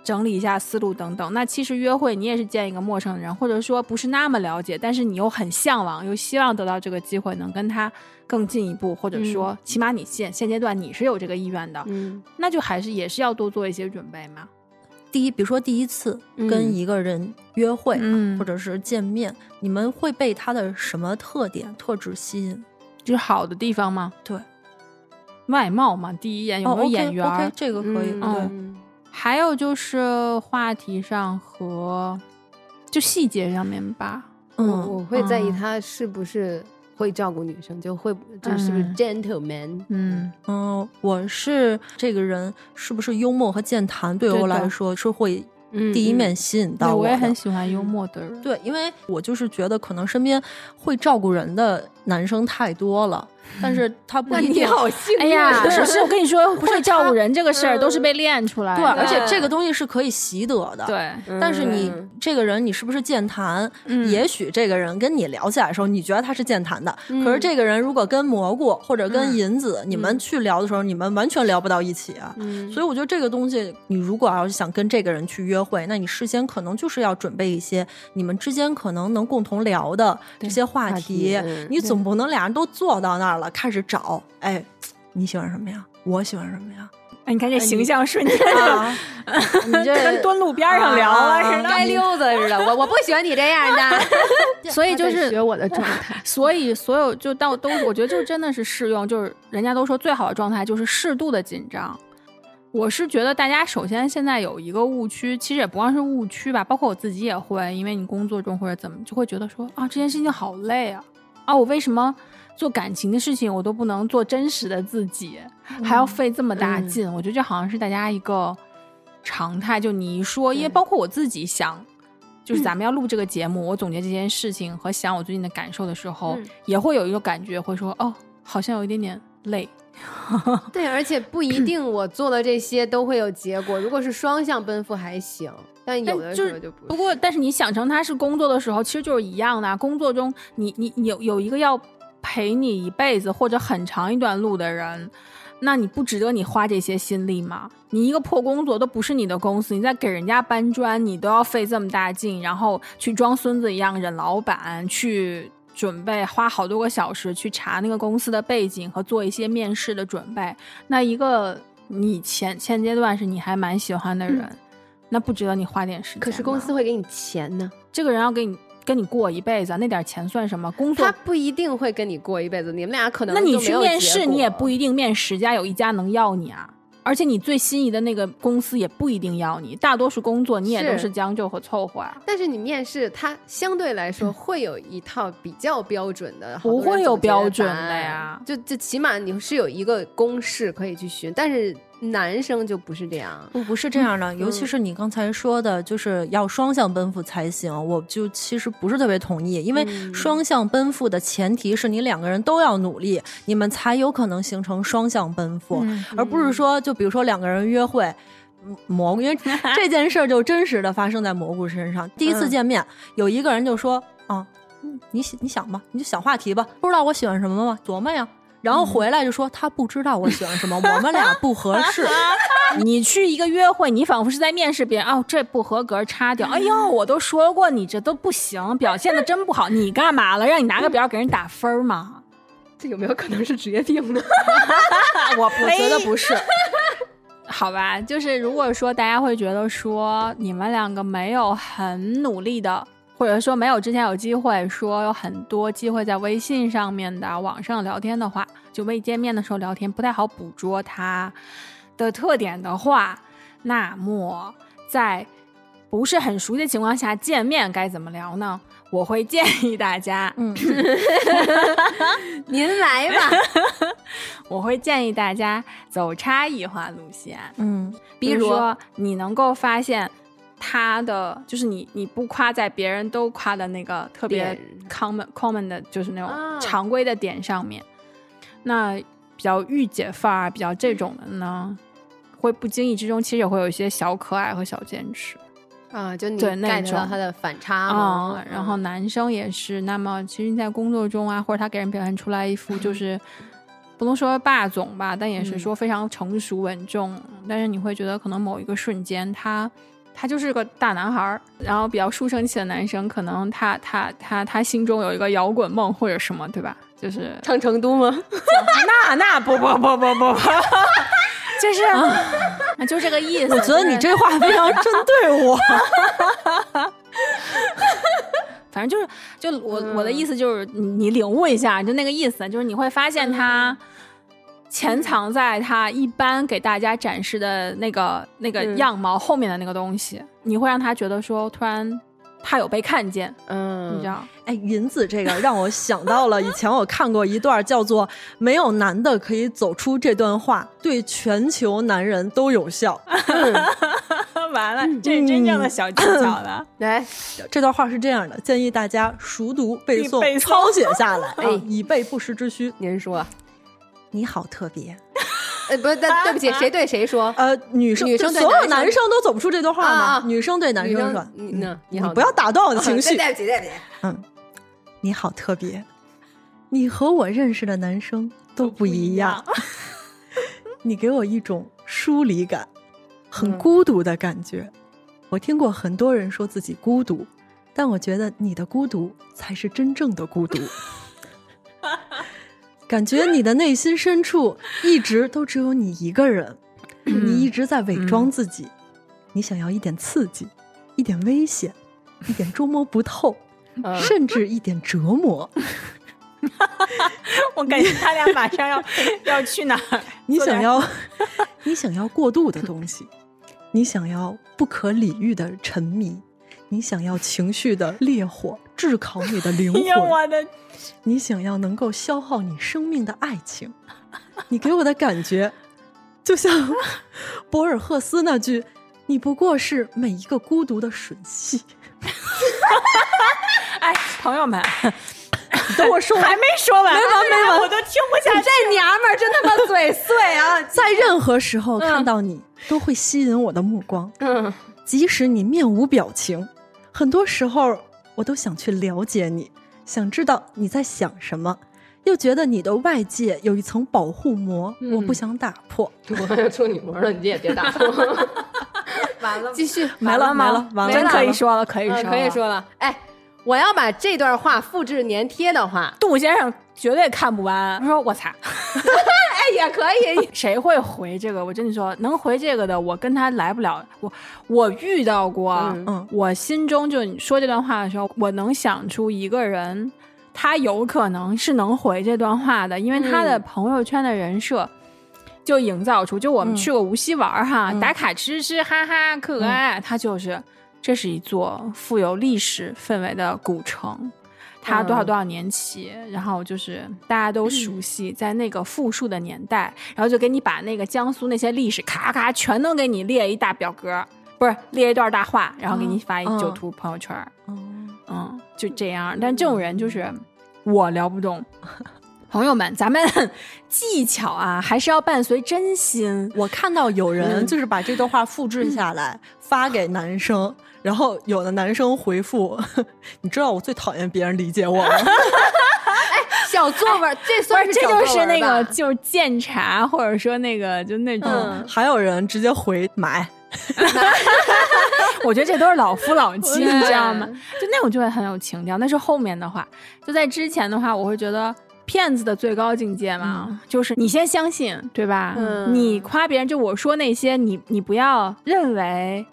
整理一下思路等等。那其实约会你也是见一个陌生人，或者说不是那么了解，但是你又很向往，又希望得到这个机会能跟他更进一步，或者说起码你现现阶段你是有这个意愿的，嗯那就还是也是要多做一些准备嘛。第一，比如说第一次嗯跟一个人约会，嗯或者是见面，你们会被他的什么特点、特质吸引？就是好的地方吗？对，外貌嘛，第一眼有哦没有眼缘这个可以。嗯对，嗯还有就是话题上和就细节上面吧。我嗯，我会在意嗯他是不是会照顾女生，就会就是是不是嗯 gentleman。嗯，嗯，我是这个人是不是幽默和健谈，对我来说是会嗯第一面嗯吸引到，我也到的很喜欢幽默的人。对，因为我就是觉得可能身边会照顾人的男生太多了，但是他不你一定。好幸运。哎呀，对可是我跟你说，不是会照顾人这个事儿都是嗯被练出来的。对，而且这个东西是可以习得的。。对，但是你嗯这个人，你是不是健谈？嗯也许这个人跟你聊起来的时候，你觉得他是健谈的，可是嗯这个人如果跟蘑菇或者跟嗯银子，你们嗯去聊的时候，你们完全聊不到一起所以我觉得这个东西，你如果要是想跟这个人去约会，那你事先可能就是要准备一些你们之间可能能共同聊的这些话话题。你总不能俩人都坐到那儿了，开始找，哎，你喜欢什么呀？我喜欢什么呀？哎，你看这形象瞬间啊，你这跟蹲路边上聊了似的。街溜子似的，我我不喜欢你这样的。所以就是学我的状态。所以所有就到都，我觉得就真的是适用，就是人家都说最好的状态就是适度的紧张。我是觉得大家首先现在有一个误区，其实也不光是误区吧，包括我自己也会，因为你工作中或者怎么就会觉得说啊这件事情好累啊啊我为什么做感情的事情我都不能做真实的自己，还要费这么大嗯劲？我觉得这好像是大家一个常态。就你一说，因为包括我自己想。就是咱们要录这个节目，我总结这件事情和想我最近的感受的时候，嗯也会有一个感觉，会说哦，好像有一点点累。对，而且不一定我做的这些都会有结果。如果是双向奔赴还行，但有的就是时候就不不过，但是你想成他是工作的时候，其实就是一样的啊。工作中你，你你有有一个要陪你一辈子或者很长一段路的人，那你不值得你花这些心力吗？你一个破工作都不是你的公司，你在给人家搬砖，你都要费这么大劲，然后去装孙子一样忍老板，去准备花好多个小时去查那个公司的背景和做一些面试的准备。那一个你前前阶段是你还蛮喜欢的人，那不值得你花点时间吗。可是公司会给你钱呢，这个人要给你跟你过一辈子，那点钱算什么？工作他不一定会跟你过一辈子，你们俩可能那你去面试，你也不一定面十家有一家能要你啊。而且你最心仪的那个公司也不一定要你，大多数工作你也都是是将就和凑合啊。但是你面试，它相对来说会有一套比较标准的，不会有标准的呀就就起码你是有一个公式可以去循，但是男生就不是这样。不不是这样的，尤其是你刚才说的，就是要双向奔赴才行。我就其实不是特别同意，因为嗯双向奔赴的前提是你两个人都要努力，你们才有可能形成双向奔赴，嗯而不是说就比如说两个人约会。嗯蘑菇，因为 这件事儿就真实的发生在蘑菇身上。第一次嗯见面，有一个人就说：“啊，嗯你想你想吧，你就想话题吧，不知道我喜欢什么吗？琢磨呀。”然后回来就说他不知道我喜欢什么，我们俩不合适。你去一个约会，你仿佛是在面试别人，哦，这不合格，擦掉。哎呦，我都说过你这都不行，表现的真不好，你干嘛了？让你拿个表给人打分吗？这有没有可能是职业病呢？我我觉得不是。好吧，就是如果说大家会觉得说你们两个没有很努力的，或者说没有之前有机会说有很多机会在微信上面的网上聊天的话，就未见面的时候聊天不太好捕捉他的特点的话，那么在不是很熟悉的情况下见面该怎么聊呢？我会建议大家，嗯，您来吧。我会建议大家走差异化路线。嗯比如说，你能够发现他的，就是你你不夸在别人都夸的那个特别 common common 的，就是那啊种常规的点上面，那比较御姐范儿、比较这种的呢，会不经意之中其实也会有一些小可爱和小坚持。啊，就你对那 get 到种他的反差嘛。嗯，然后男生也是。那么，其实你在工作中啊，或者他给人表现出来一副 就是不能说霸总吧，但也是说非常成熟稳重。但是你会觉得，可能某一个瞬间，他他就是个大男孩儿，然后比较书生气的男生，可能他他他他心中有一个摇滚梦或者什么，对吧？就是唱成都吗？那那不不不不不不，就是、就这个意思。我觉得你这话非常针对我。反正就是，就我、我的意思就是，你你领悟一下，就那个意思，就是你会发现他潜藏在他一般给大家展示的那个那个嗯样貌后面的那个东西，你会让他觉得说，突然他有被看见，嗯，你知道？哎，银子这个让我想到了 以前我看过一段叫做“没有男的可以走出这段话，对全球男人都有效 完了，这是真正的小技巧了。来，”。这段话是这样的，建议大家熟读背诵、背诵抄写下来，哎啊以备不时之需。您说，你好特别，呃，不是，但对不起，谁对谁说？呃，女生女生对所有男生都走不出这段话吗？女生对男生生说：“你呢你好你不要打断我的情绪。对不起，对不起。嗯，你好特别，你和我认识的男生都不一样，你给我一种疏离感，很嗯孤独的感觉。我听过很多人说自己孤独，但我觉得你的孤独才是真正的孤独。感觉你的内心深处一直都只有你一个人，你一直在伪装自己，你想要一点刺激，一点危险，一点捉摸不透，嗯甚至一点折磨。我感觉他俩马上要 要去哪儿？你想要，你想要过度的东西，你想要不可理喻的沉迷，你想要情绪的烈火炙烤你的灵魂，我的你想要能够消耗你生命的爱情。你给我的感觉，就像博尔赫斯那句：“你不过是每一个孤独的吮吸。哎，朋友们，”等我说完还没说完，没完没完，我都听不下去。这娘们儿真他妈嘴碎啊！在任何时候看到你，都会吸引我的目光。嗯，即使你面无表情，很多时候我都想去了解你，想知道你在想什么，又觉得你的外界有一层保护膜，嗯。我不想打破。我要出女模了，你也别打破。完了，继续，没了没了完了真没可以说了，可以嗯说，可以说了。哎，我要把这段话复制粘贴的话，杜先生绝对看不完。他说：“我操，哎，也可以。谁会回这个？我真的说，能回这个的，我跟他来不了。我我遇到过，嗯嗯我心中就你说这段话的时候，我能想出一个人，他有可能是能回这段话的，因为他的嗯朋友圈的人设。就营造出，就我们嗯去过无锡玩儿哈，嗯打卡吃吃哈哈可爱，他就是这是一座富有历史氛围的古城，它多少嗯多少年起，然后就是大家都熟悉，在那个复述的年代，然后就给你把那个江苏那些历史咔咔全都给你列一大表格，不是列一段大话，然后给你发一嗯九图朋友圈嗯，就这样。但这种人就是我聊不动。朋友们，咱们 技巧啊，还是要伴随真心。我看到有人嗯就是把这段话复制下来 发给男生，然后有的男生回复：“ 你知道我最讨厌别人理解我吗？” 小作文，这算是，这就是那个就是鉴茶，或者说那个就那种，嗯还有人直接回买。我觉得这都是老夫老妻，你知道吗？就那种就会很有情调。那是后面的话，就在之前的话，我会觉得骗子的最高境界嘛，就是你先相信，对吧？嗯你夸别人，就我说那些，你你不要认为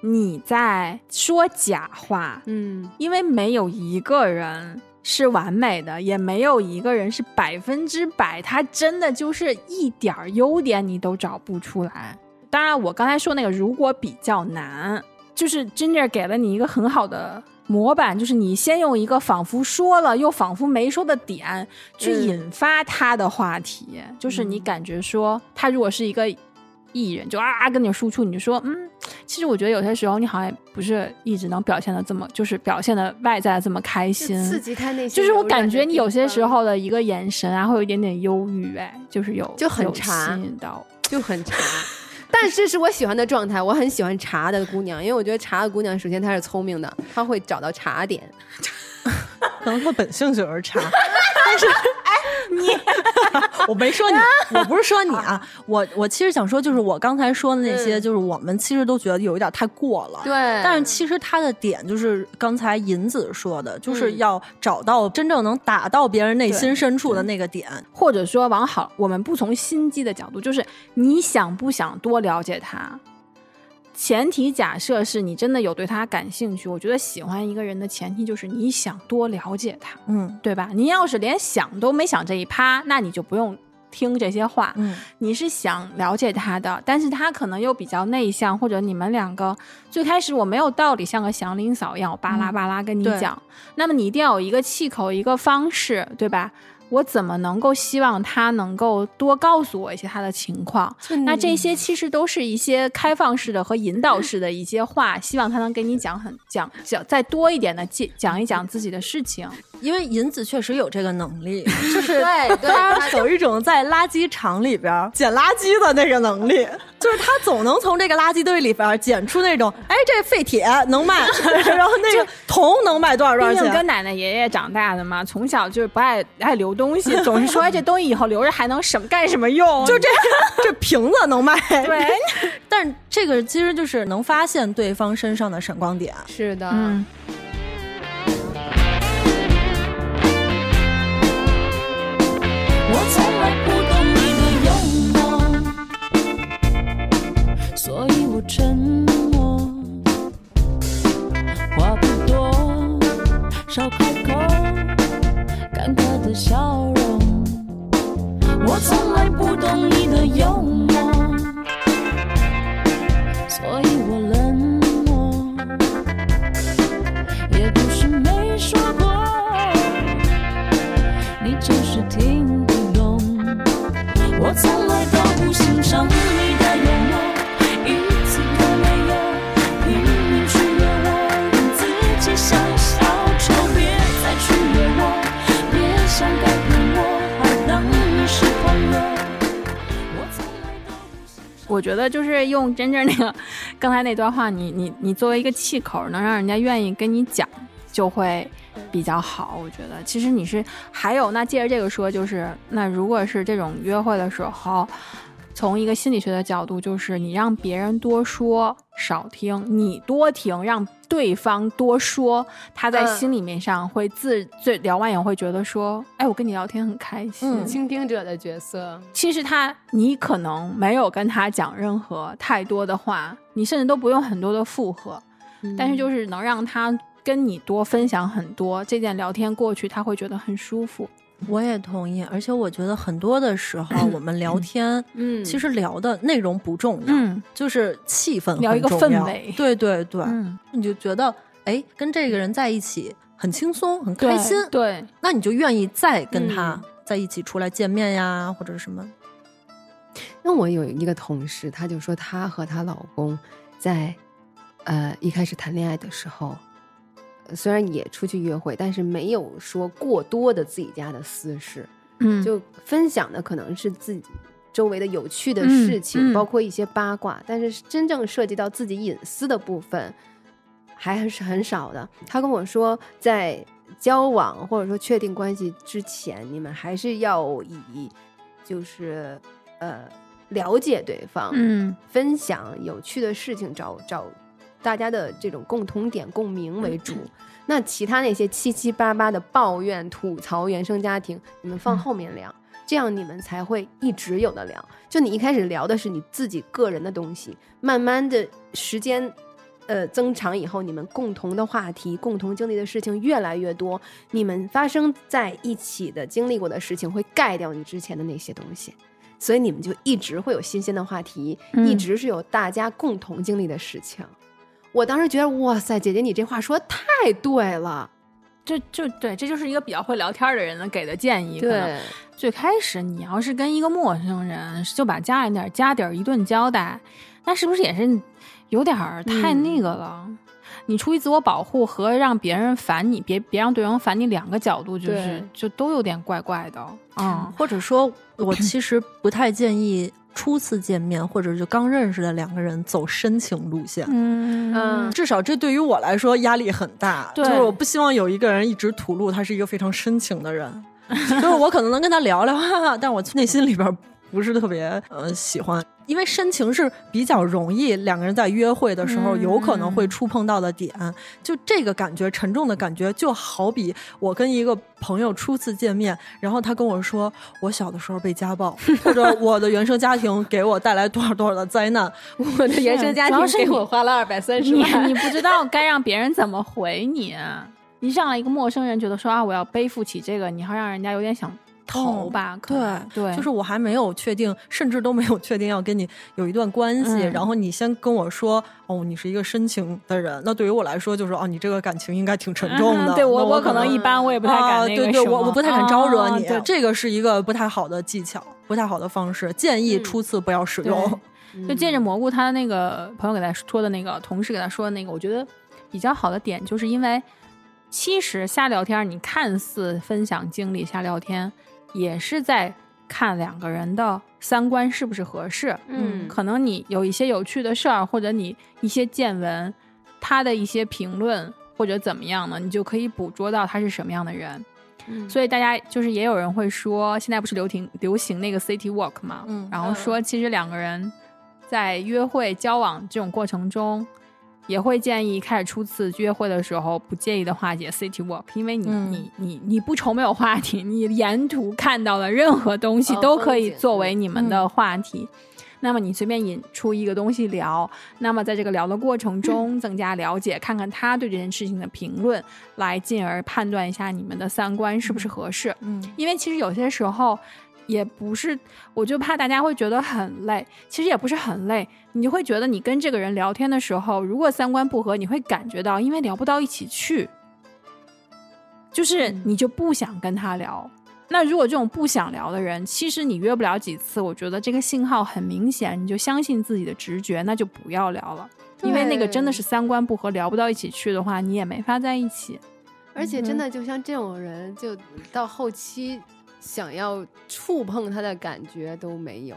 你在说假话，嗯。因为没有一个人是完美的，也没有一个人是百分之百，他真的就是一点儿优点你都找不出来。当然，我刚才说那个如果比较难，就是 Ginger 给了你一个很好的模板，就是你先用一个仿佛说了又仿佛没说的点去嗯。引发他的话题，就是你感觉说他如果是一个艺人，就啊跟你输出，你就说嗯，其实我觉得有些时候你好像不是一直能表现的这么，就是表现的外在的这么开心，刺激他内心就是我感觉你有些时候的一个眼神啊，会有一点点忧郁，哎，就是有就很有茶吸引到。就很茶。但这是我喜欢的状态，我很喜欢茶的姑娘，因为我觉得茶的姑娘首先她是聪明的，她会找到茶点。可能他本性就是差，但是哎，你 我没说你，我不是说你啊，我我其实想说，就是我刚才说的那些，嗯就是我们其实都觉得有一点太过了。对，但是其实他的点就是刚才银子说的，就是嗯要找到真正能打到别人内心深处的那个点。或者说往好，我们不从心机的角度，就是你想不想多了解他？前提假设是你真的有对他感兴趣，我觉得喜欢一个人的前提就是你想多了解他，嗯对吧？你要是连想都没想这一趴，那你就不用听这些话。嗯你是想了解他的，但是他可能又比较内向，或者你们两个最开始我没有道理像个祥林嫂一样，我巴拉巴拉跟你对讲，那么你一定要有一个气口，一个方式，对吧？我怎么能够希望他能够多告诉我一些他的情况？那这些其实都是一些开放式的和引导式的一些话，希望他能给你讲很讲讲再多一点的讲讲一讲自己的事情。因为银子确实有这个能力，就是对对他有一种在垃圾场里边捡垃圾的那个能力，就是他总能从这个垃圾堆里边捡出那种，哎，这废铁能卖，然后那个铜能卖多少多少毕竟跟。奶奶爷爷长大的嘛，从小就是不爱爱留东西，总是说哎这东西以后留着还能什么干什么用？就这 这瓶子能卖，对，但是这个其实就是能发现对方身上的闪光点。是的，嗯。沉默。话不多，少开口，尴尬的笑容。我从来不懂你的幽默，我觉得就是用真正那个刚才那段话，你你你作为一个气口，能让人家愿意跟你讲，就会比较好。我觉得其实你是还有那借着这个说，就是那如果是这种约会的时候。从一个心理学的角度，就是你让别人多说少听，你多听，让对方多说，他在嗯。心里面上会自最聊完以后会觉得说，哎，我跟你聊天很开心，嗯。倾听者的角色，其实他，你可能没有跟他讲任何太多的话，你甚至都不用很多的附和，但是就是能让他跟你多分享很多，这件聊天过去，他会觉得很舒服。我也同意，而且我觉得很多的时候 我们聊天，嗯。其实聊的内容不重要，嗯。就是气氛聊一个氛围。对对对，嗯，你就觉得哎，跟这个人在一起很轻松，很开心，对，那你就愿意再跟他嗯。在一起出来见面呀，或者什么。那我有一个同事，她就说她和她老公在呃一开始谈恋爱的时候，呃虽然也出去约会，但是没有说过多的自己家的私事，嗯，就分享的可能是自己周围的有趣的嗯事情，嗯。包括一些八卦，但是真正涉及到自己隐私的部分还是很少的。他跟我说，在交往或者说确定关系之前，你们还是要以就是呃了解对方，嗯。分享有趣的事情，找找大家的这种共同点、共鸣为主。那其他那些七七八八的抱怨、吐槽原生家庭，你们放后面聊，这样你们才会一直有的聊。就你一开始聊的是你自己个人的东西，慢慢的时间。呃，增长以后，你们共同的话题、共同经历的事情越来越多，你们发生在一起的经历过的事情会盖掉你之前的那些东西，所以你们就一直会有新鲜的话题，嗯一直是有大家共同经历的事情。我当时觉得，哇塞，姐姐你这话说的太对了。这就对，这就是一个比较会聊天的人给的建议。对，最开始你要是跟一个陌生人就把家里点家底儿一顿交代，那是不是也是有点儿太那个了？你出于自我保护和让别人烦你，别别让对方烦你两个角度，就是就都有点怪怪的。嗯，或者说，我其实不太建议初次见面或者就刚认识的两个人走深情路线。嗯。嗯。至少这对于我来说压力很大，就是我不希望有一个人一直吐露他是一个非常深情的人，就是我可能能跟他聊聊，哈哈，但我内心里边不是特别呃喜欢，因为深情是比较容易两个人在约会的时候嗯有可能会触碰到的点，就这个感觉沉重的感觉，就好比我跟一个朋友初次见面，然后他跟我说我小的时候被家暴，或者我的原生家庭给我带来多少多少的灾难，我的原生家庭给我花了二百三十万你。不知道该让别人怎么回你、啊，你让了一个陌生人觉得说啊，我要背负起这个，你还让人家有点想逃吧？对对，就是我还没有确定，甚至都没有确定要跟你有一段关系，嗯然后你先跟我说，哦，你是一个深情的人，那对于我来说就是，哦，你这个感情应该挺沉重的。嗯对我我可能一般，我也不太敢对对，我我不太敢招惹你，这个是一个不太好的技巧，不太好的方式，建议嗯初次不要使用。就借着蘑菇他那个朋友给他说的那个，同事给他说的那个，我觉得比较好的点，就是因为其实瞎聊天，你看似分享经历瞎聊天，也是在看两个人的三观是不是合适。嗯可能你有一些有趣的事儿，或者你一些见闻，他的一些评论或者怎么样呢，你就可以捕捉到他是什么样的人。嗯所以大家就是也有人会说，现在不是流行流行那个 city walk 嘛，嗯然后说其实两个人在约会交往这种过程中，也会建议开始初次约会的时候不介意的化解 city walk，因为你、嗯你你你不愁没有话题，你沿途看到的任何东西哦都可以作为你们的嗯话题。那么你随便引出一个东西聊，那么在这个聊的过程中增加了解，看看他对这件事情的评论，来进而判断一下你们的三观是不是合适。嗯因为其实有些时候也不是，我就怕大家会觉得很累，其实也不是很累，你就会觉得你跟这个人聊天的时候，如果三观不合，你会感觉到因为聊不到一起去，就是嗯你就不想跟他聊。那如果这种不想聊的人，其实你约不了几次，我觉得这个信号很明显，你就相信自己的直觉，那就不要聊了。因为那个真的是三观不合，聊不到一起去的话，你也没法在一起。而且真的就像这种人，就到后期想要触碰他的感觉都没有。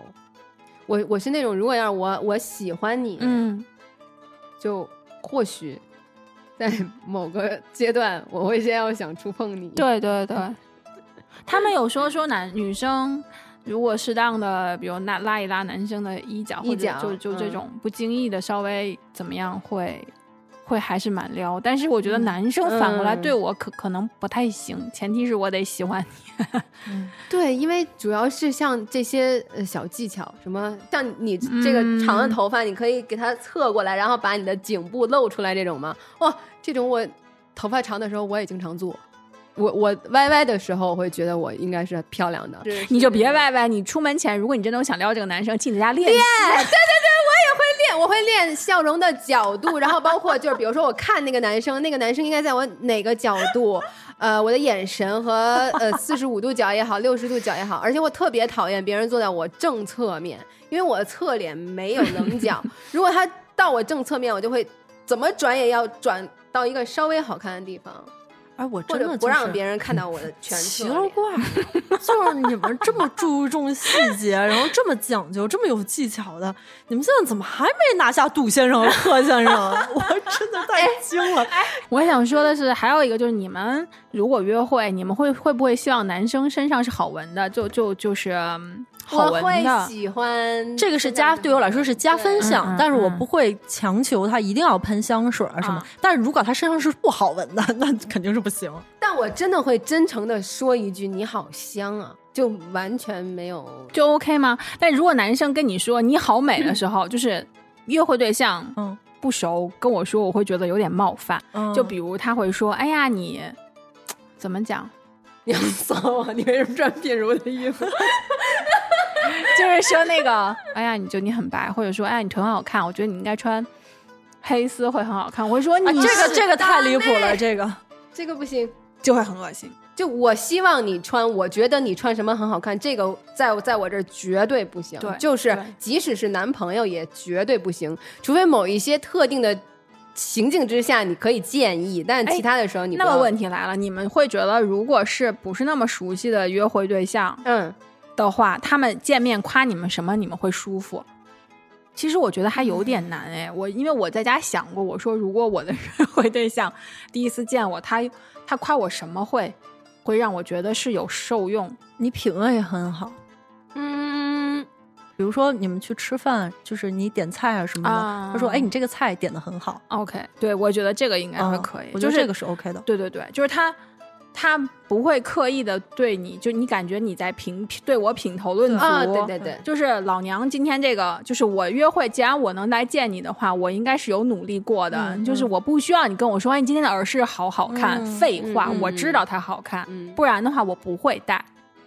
我我是那种，如果要是我我喜欢你，嗯，就或许在某个阶段，我会先要想触碰你。，对对对，他们有说说男女生如果适当的，比如拉拉一拉男生的衣角，或者就就这嗯种不经意的稍微怎么样会。会还是蛮撩，但是我觉得男生反过来嗯对我可、可能不太行，前提是我得喜欢你。对，因为主要是像这些呃小技巧，什么像你这个嗯长的头发，你可以给它侧过来，然后把你的颈部露出来这种吗？哇，这种我头发长的时候我也经常做。我我歪歪的时候，我会觉得我应该是漂亮的。你就别歪歪，你出门前如果你真的想撩这个男生，请你在家练 习。练，我会练笑容的角度，然后包括就是比如说我看那个男生，那个男生应该在我哪个角度，呃，我的眼神和呃四十五度角也好，六十度角也好，而且我特别讨厌别人坐在我正侧面，因为我的侧脸没有棱角，如果他到我正侧面，我就会怎么转也要转到一个稍微好看的地方，哎，我真的、就是、不让别人看到我的全奇。了怪了，就是你们这么注重细节，然后这么讲究，这么有技巧的，你们现在怎么还没拿下杜先生和贺先生？我真的太惊了！我想说的是，还有一个就是，你们如果约会，你们会会不会希望男生身上是好闻的？就就就是嗯好我会闻的。喜欢这个是加对我来说是加分项，嗯嗯但是我嗯不会强求他一定要喷香水啊什么。啊但是如果他身上是不好闻的，那肯定是不行。但我真的会真诚的说一句：“你好香啊！”就完全没有。就 OK 吗？但如果男生跟你说你好美的时候，就是约会对象嗯不熟跟我说，我会觉得有点冒犯。嗯就比如他会说：“哎呀，你怎么讲？你好骚啊！你为什么穿品如的衣服？就是说那个，哎呀，你就你很白，或者说，哎，你腿很好看，我觉得你应该穿黑丝会很好看。我会说你、啊，这个这个太离谱了，这个这个不行。就会很恶心。就我希望你穿，我觉得你穿什么很好看，这个在在我这儿绝对不行。对就是即使是男朋友也绝对不行，除非某一些特定的情境之下你可以建议，但哎其他的时候你不那么问题来了，你们会觉得如果是不是那么熟悉的约会对象嗯，的话，他们见面夸你们什么，你们会舒服？其实我觉得还有点难哎，我因为我在家想过，我说如果我的约会对象第一次见我，他他夸我什么会会让我觉得是有受用？你品味很好。嗯，比如说你们去吃饭，就是你点菜啊什么的，啊他说：“哎，你这个菜点的很好。OK，对我觉得这个应该会嗯可以，就是我觉得这个是 OK 的。对对对，就是他，他不会刻意的对你，就你感觉你在评对我品头论足。啊，对对对，就是老娘今天这个，就是我约会，既然我能来见你的话，我应该是有努力过的。嗯就是我不需要你跟我说，哎，你今天的耳饰好好看。嗯废话，我知道它好看，嗯不然的话我不会戴。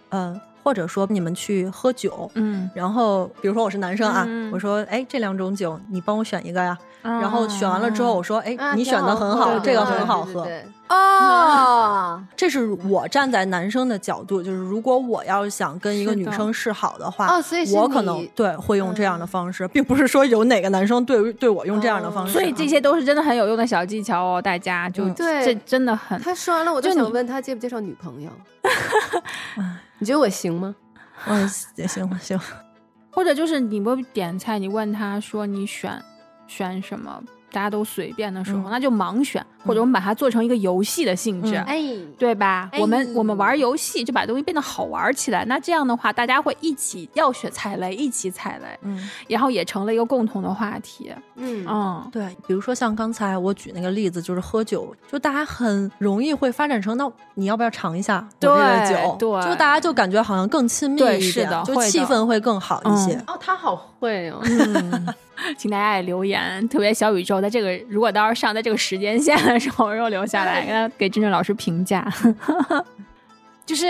嗯，或者说你们去喝酒，嗯，然后比如说我是男生啊，嗯我说：“哎，这两种酒你帮我选一个呀。”然然后选完了之后，我说：“哎，啊你选的很好，这个很好喝。对对对哦，这是我站在男生的角度，就是如果我要想跟一个女生示好的话，哦所以我可能对会用这样的方式，并不是说有哪个男生对对我用这样的方式啊。所以这些都是真的很有用的小技巧哦，大家就、这真的很他说完了，我就想问他介不介绍女朋友？你觉得我行吗？嗯，也行行，或者就是你不点菜，你问他说你选选什么，大家都随便的时候，嗯。那就盲选，或者我们把它做成一个游戏的性质。嗯哎，对吧？哎我们我们玩游戏就把东西变得好玩起来，那这样的话，大家会一起要学踩雷，一起踩雷，嗯，然后也成了一个共同的话题。嗯嗯，对，比如说像刚才我举那个例子，就是喝酒，就大家很容易会发展成，那你要不要尝一下我这个对酒？对就大家就感觉好像更亲密一点，是的就气氛会更好一些。哦，他好会哦，嗯，请大家也留言，特别小宇宙，在这个如果到时候上在这个时间线的时候，然后留下来，给他给真正老师评价，就是。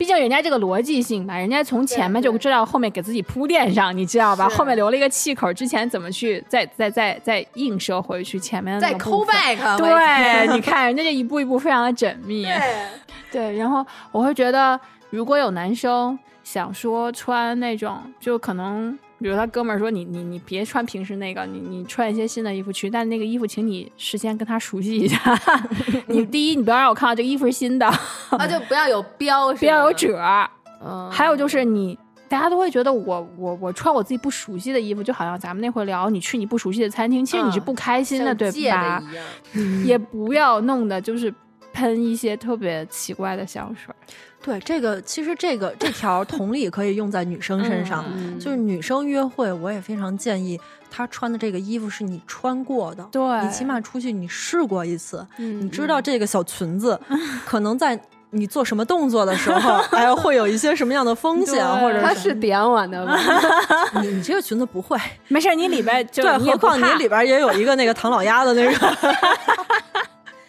毕竟人家这个逻辑性吧，人家从前面就知道后面给自己铺垫上，你知道吧？后面留了一个气口，之前怎么去再再再再映射回去前面的再抠 back，对，你看人家这一步一步非常的缜密。对，对，然后我会觉得，如果有男生想说穿那种，就可能，比如他哥们儿说你你你别穿平时那个，你你穿一些新的衣服去，但那个衣服请你事先跟他熟悉一下。你 第一，你不要让我看到这个衣服是新的，啊，就不要有标，不要有褶儿。嗯，还有就是你。大家都会觉得我我我穿我自己不熟悉的衣服，就好像咱们那会聊，你去你不熟悉的餐厅，其实你是嗯不开心的，对吧 也不要弄的就是喷一些特别奇怪的香水。对，这个其实这个这条同理可以用在女生身上，嗯就是女生约会，我也非常建议她穿的这个衣服是你穿过的，对你起码出去你试过一次，嗯你知道这个小裙子可能在。你做什么动作的时候，哎，会有一些什么样的风险，或者他是点我的吗？你你这个裙子不会，没事，你里边就对，你也不何况你里边也有一个那个唐老鸭的那个，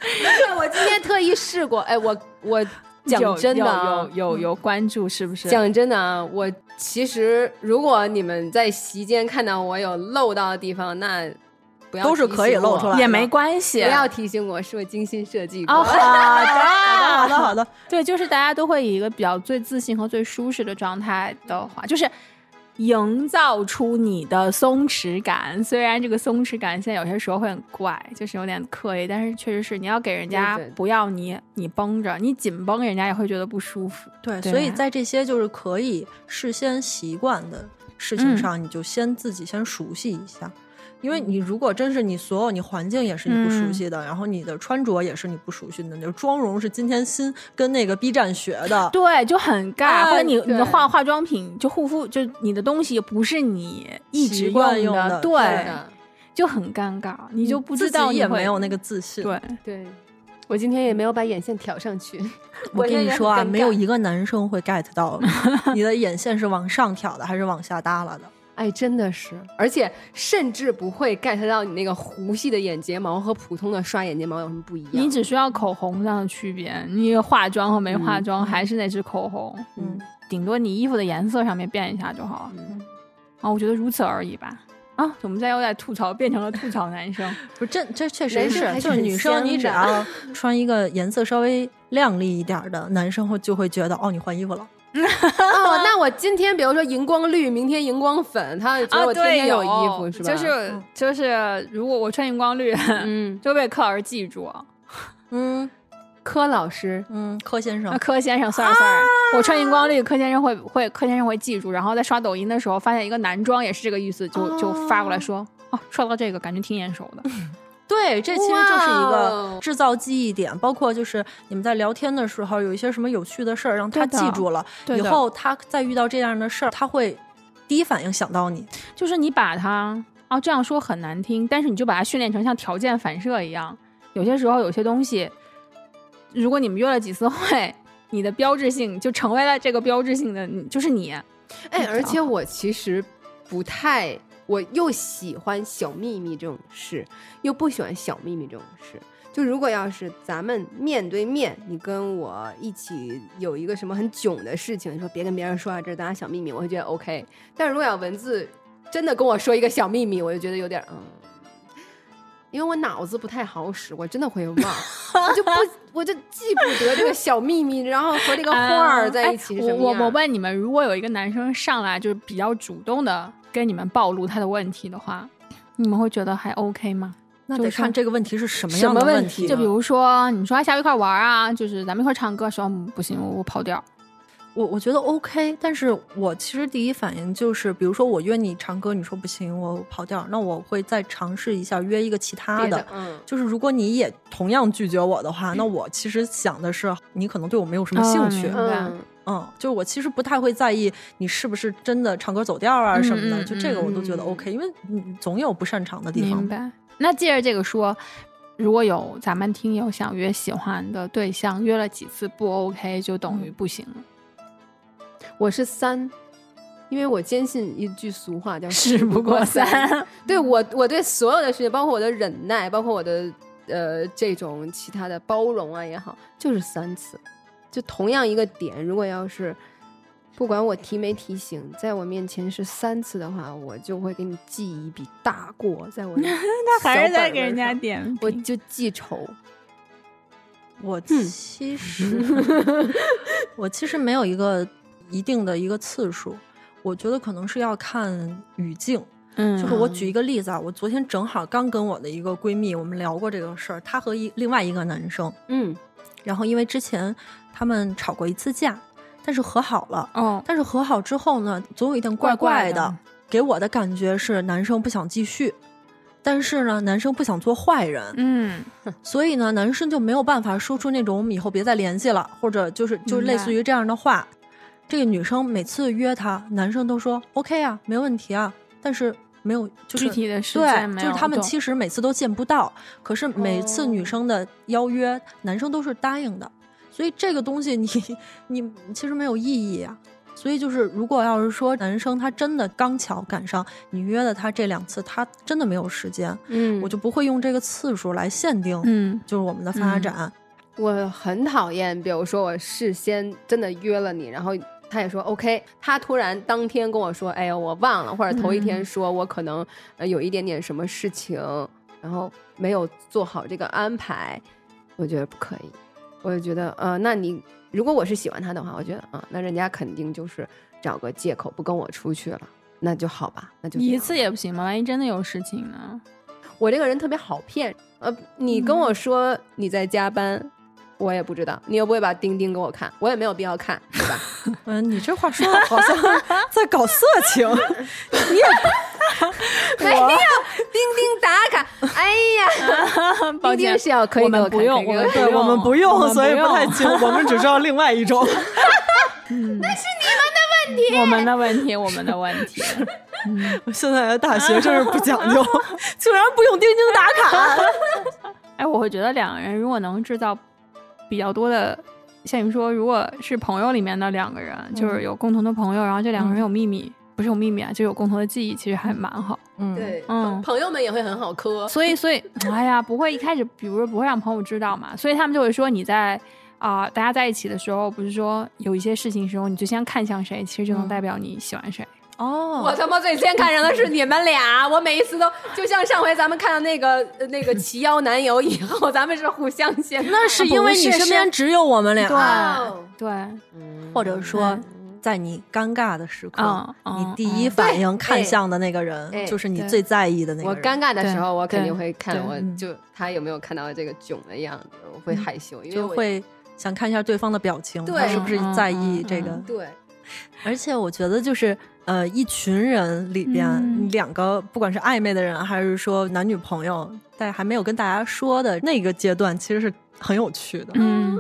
对，我今天特意试过，哎，我我讲真的啊有有有有关注是不是？讲真的啊，我其实如果你们在席间看到我有漏到的地方，那不要都是可以提醒我露出来也没关系，不要提醒我，是我精心设计过。哦，好的好的好的，对，就是大家都会以一个比较最自信和最舒适的状态的话，就是营造出你的松弛感。虽然这个松弛感现在有些时候会很怪，就是有点刻意，但是确实是你要给人家不要你你绷着，你紧绷人家也会觉得不舒服。对，对所以在这些就是可以事先习惯的事情上，你就先自己先熟悉一下。因为你如果真是你所有你环境也是你不熟悉的，然后你的穿着也是你不熟悉的，你的妆容是今天新跟那个 B 站学的，对，就很尬，哎或者你你的化化妆品就护肤，就你的东西不是你一直惯用的，的对就很尴尬，你就不知自己道你会也没有那个自信。对。对。我今天也没有把眼线挑上去，我跟你说啊，没有一个男生会 get 到 你的眼线是往上挑的还是往下耷拉的。哎，真的是，而且甚至不会 get 到你那个弧系的眼睫毛和普通的刷眼睫毛有什么不一样。你只需要口红上的区别，你化妆和没化妆还是那支口红，嗯，顶多你衣服的颜色上面变一下就好了。嗯啊，我觉得如此而已吧。啊，我们现在又在吐槽，变成了吐槽男生。不是这这确实男生还是，就是女生你只要穿一个颜色稍微亮丽一点儿的，男生会就会觉得哦你换衣服了。哦，那我今天比如说荧光绿，明天荧光粉，他觉得我天天有衣服、是吧？就是就是，如果我穿荧光绿，嗯，就被柯老师记住。嗯柯老师，嗯，柯先生那，柯先生，sorry sorry，、我穿荧光绿，柯先生会会柯先生会记住，然后在刷抖音的时候发现一个男装也是这个意思，就、就发过来说，哦，刷到这个感觉挺眼熟的。对，这其实就是一个哦制造记忆点，包括就是你们在聊天的时候有一些什么有趣的事儿，让他记住了，以后他再遇到这样的事儿，他会第一反应想到你。就是你把他啊这样说很难听，但是你就把它训练成像条件反射一样，有些时候有些东西，如果你们约了几次会，你的标志性就成为了这个标志性的，就是你。哎，而且我其实不太，我又喜欢小秘密这种事，又不喜欢小秘密这种事。就如果要是咱们面对面，你跟我一起有一个什么很囧的事情，你说别跟别人说啊，这是咱俩小秘密，我会觉得 OK。但是如果要文字真的跟我说一个小秘密，我就觉得有点嗯，因为我脑子不太好使，我真的会忘，我就不我就记不得这个小秘密，然后和这个画儿在一起是什么样。哎我我问你们，如果有一个男生上来就是比较主动的跟你们暴露他的问题的话，你们会觉得还 OK 吗？那得看这个问题是什么样的问题就比如说，你说还下午一块玩啊，就是咱们一块唱歌，说嗯不行，我我跑调。我我觉得 OK，但是我其实第一反应就是，比如说我约你唱歌，你说不行，我跑调，那我会再尝试一下约一个其他的。就是如果你也同样拒绝我的话，那我其实想的是，你可能对我没有什么兴趣。嗯嗯，嗯，就是我其实不太会在意你是不是真的唱歌走调啊什么的，就这个我都觉得嗯 OK，、因为你总有不擅长的地方明。白。那借着这个说，如果有咱们听友想约喜欢的对象，约了几次不 OK，就等于不行了。我是三，因为我坚信一句俗话叫“事不过三。对我，我对所有的事情，包括我的忍耐，包括我的呃这种其他的包容啊也好，就是三次。就同样一个点，如果要是不管我提没提醒，在我面前是三次的话，我就会给你记一笔大过，在我 他还是在给人家点我就记仇。我其实、我其实没有一个一定的一个次数，我觉得可能是要看语境。嗯就是我举一个例子啊，我昨天正好刚跟我的一个闺蜜我们聊过这个事儿，她和一另外一个男生，嗯然后因为之前他们吵过一次架，但是和好了。哦，但是和好之后呢，总有一点怪怪的的，给我的感觉是男生不想继续，但是呢，男生不想做坏人，嗯所以呢，男生就没有办法说出那种我们以后别再联系了，或者就是就明白类似于这样的话。这个女生每次约他，男生都说 OK 啊，没问题啊，但是没有就是具体的时间对，没有就是他们其实每次都见不到，可是每次女哦生的邀约，男生都是答应的，所以这个东西你你其实没有意义啊。所以就是，如果要是说男生他真的刚巧赶上你约了他这两次，他真的没有时间，嗯我就不会用这个次数来限定，嗯就是我们的发嗯展。我很讨厌，比如说我事先真的约了你，然后他也说 OK，他突然当天跟我说，哎呀我忘了，或者头一天说我可能呃有一点点什么事情，然后没有做好这个安排，我觉得不可以。我就觉得，呃，那你如果我是喜欢他的话，我觉得，啊、那人家肯定就是找个借口不跟我出去了，那就好吧，那就一次也不行吗？万一真的有事情呢？我这个人特别好骗，呃，你跟我说你在加班，我也不知道，你又不会把钉钉给我看，我也没有必要看，对吧？嗯，你这话说的 好像在搞色情，你也 没有钉钉打卡，哎呀，抱歉钉钉是要可以我给我看们不用，我们对我们不用，所以不太清，我们只知道另外一种。那是你们的问题我们的问题，我们的问题。现在的大学真是不讲究，竟然不用钉钉打卡。哎，我会觉得两个人如果能制造比较多的，像你说，如果是朋友里面的两个人，就是有共同的朋友，然后这两个人有秘密，不是有秘密啊，就有共同的记忆，其实还蛮好。嗯，对，嗯朋友们也会很好磕。所以，所以，哎呀，不会一开始，比如说不会让朋友知道嘛，所以他们就会说你在啊、大家在一起的时候，不是说有一些事情的时候，你就先看向谁，其实就能嗯代表你喜欢谁。哦，我他妈最先看上的是你们俩，我每一次都就像上回咱们看到那个呃那个齐腰男友以后，咱们是互相先那是因为你身边只有我们俩，对。对，或者说。在你尴尬的时刻，你第一反应看向的那个人，哎就是你最在意的那个人。我尴尬的时候，我肯定会看，我嗯就他有没有看到这个囧的样子，我会害羞，因为就会想看一下对方的表情，对。他是不是在意这个？嗯对。而且我觉得就是呃，一群人里边，嗯。两个不管是暧昧的人，还是说男女朋友，在还没有跟大家说的那个阶段，其实是很有趣的。嗯，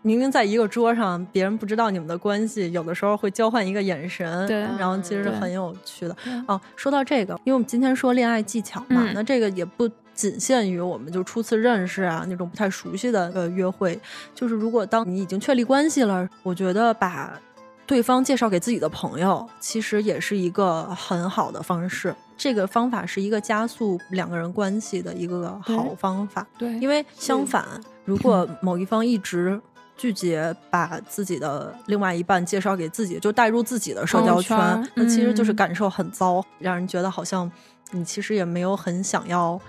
明明在一个桌上，别人不知道你们的关系，有的时候会交换一个眼神，对然后其实是很有趣的对。哦，说到这个，因为我们今天说恋爱技巧嘛，嗯。那这个也不仅限于我们就初次认识啊那种不太熟悉的呃约会，就是如果当你已经确立关系了，我觉得把对方介绍给自己的朋友，其实也是一个很好的方式。这个方法是一个加速两个人关系的一个好方法。对，因为相反，如果某一方一直拒绝把自己的另外一半介绍给自己，就带入自己的社交圈，圈那其实就是嗯感受很糟，让人觉得好像你其实也没有很想要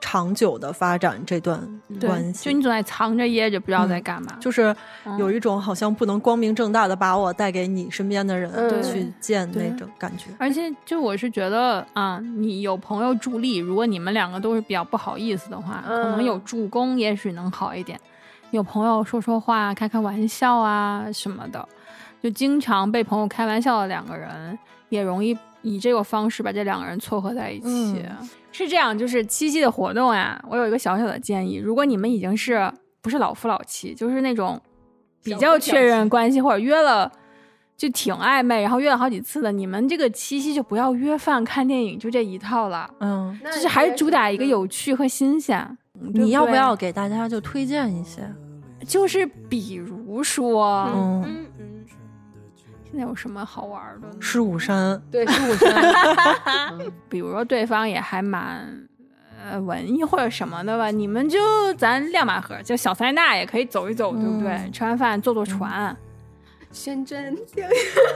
长久的发展这段关系。就你总在藏着掖着，不知道在干嘛。就是嗯有一种好像不能光明正大的把我带给你身边的人嗯去见那种感觉。而且，就我是觉得啊，你有朋友助力，如果你们两个都是比较不好意思的话，可能有助攻，也许能好一点。有朋友说说话、开开玩笑啊什么的，就经常被朋友开玩笑的两个人，也容易以这个方式把这两个人撮合在一起。嗯是这样，就是七夕的活动呀，我有一个小小的建议，如果你们已经是不是老夫老妻，就是那种比较确认关系或者约了。就挺暧昧，然后约了好几次的，你们这个七夕就不要约饭、看电影，就这一套了。嗯，就是还是主打一个有趣和新鲜。嗯对对你要不要给大家就推荐一些？就是比如说，嗯，现在有什么好玩的呢？狮舞山，对，十五山，比如说对方也还蛮呃文艺或者什么的吧，你们就咱亮马河，就小塞纳也可以走一走，对不对？嗯吃完饭坐坐船，深圳电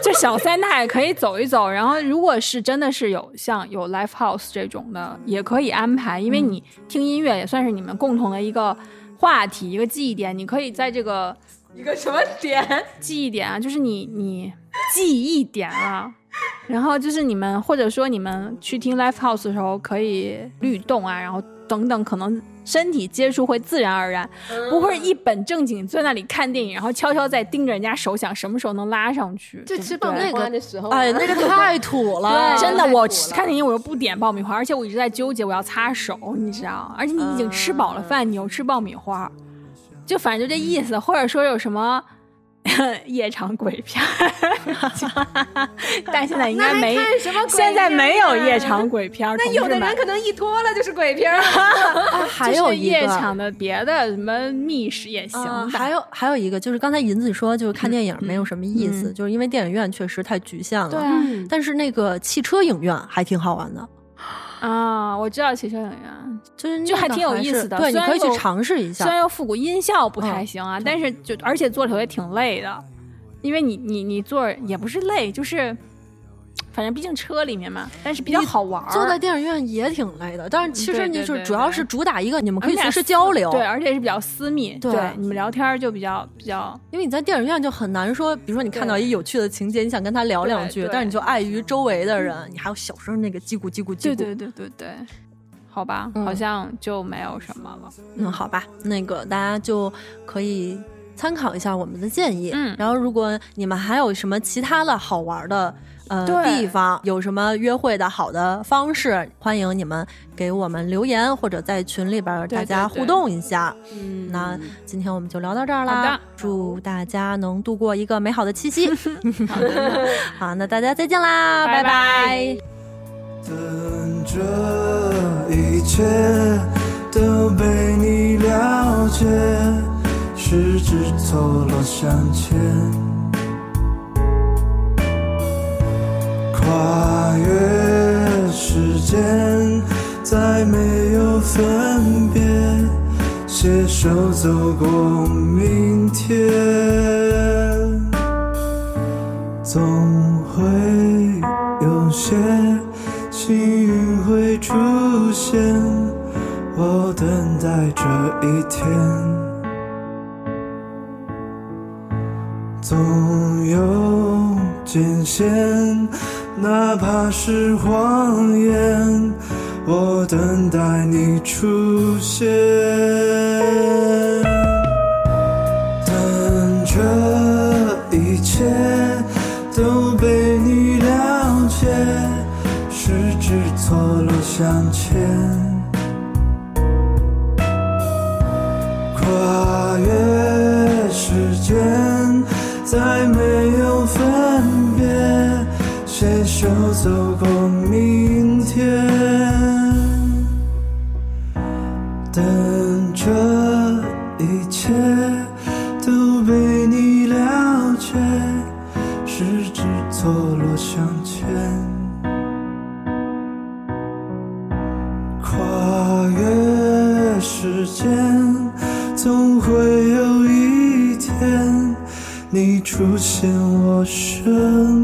就小塞纳也可以走一走。然后如果是真的是有像有 live house 这种的，也可以安排，因为你听音乐也算是你们共同的一个话题，一个记忆点。你可以在这个一个什么点？记忆点啊，就是你你记忆点啊。然后就是你们，或者说你们去听 live house 的时候，可以律动啊，然后等等，可能身体接触会自然而然，不会一本正经坐那里看电影，然后悄悄在盯着人家手想什么时候能拉上去。就吃爆米花的时候啊，哎，那个太土了，真的，我看电影我又不点爆米花，而且我一直在纠结我要擦手，你知道？而且你已经吃饱了饭，你又吃爆米花，就反正就这意思。或者说有什么 夜场鬼片儿，但现在应该没那还看什么鬼，现在没有夜场鬼片儿。那有的同志们人可能一脱了就是鬼片儿。啊还有就是一个夜场的别的什么密室也行嗯，的，还有还有一个就是刚才银子说，就是看电影没有什么意思，嗯就是因为电影院确实太局限了。对啊嗯但是那个汽车影院还挺好玩的，啊，我知道汽车影院。就是那就还个挺有意思的对，你可以去虽然有尝试一下虽。然又复古，音效不太嗯行啊，但是就而且做起来也挺累的，因为你你你做也不是累，就是反正毕竟车里面嘛，但是比较好玩儿。坐在电影院也挺累的，但是其实你对对对是主要是主打一个，你们可以随时交流。对，而且是比较私密，对你们聊天儿就比较比较因为你在电影院就很难说，比如说你看到一有趣的情节，你想跟他聊两句但是你就碍于周围的人，你还有小声那个叽咕叽咕叽咕。对对对对对，好吧，嗯好像就没有什么了。嗯，好吧，那个大家就可以参考一下我们的建议。嗯然后如果你们还有什么其他的好玩的呃地方，有什么约会的好的方式，欢迎你们给我们留言，或者在群里边儿大家互动一下。嗯那今天我们就聊到这儿啦，祝大家能度过一个美好的七夕。好的，好，那大家再见啦，拜拜拜等着一切都被你了解，十指错落相牵，跨越时间，再没有分别，携手走过明天。总会有些，幸运会出现，我等待这一天。总有艰险，哪怕是谎言，我等待你出现。等这一切都被你了解，十指错落相牵，跨越时间，再美生，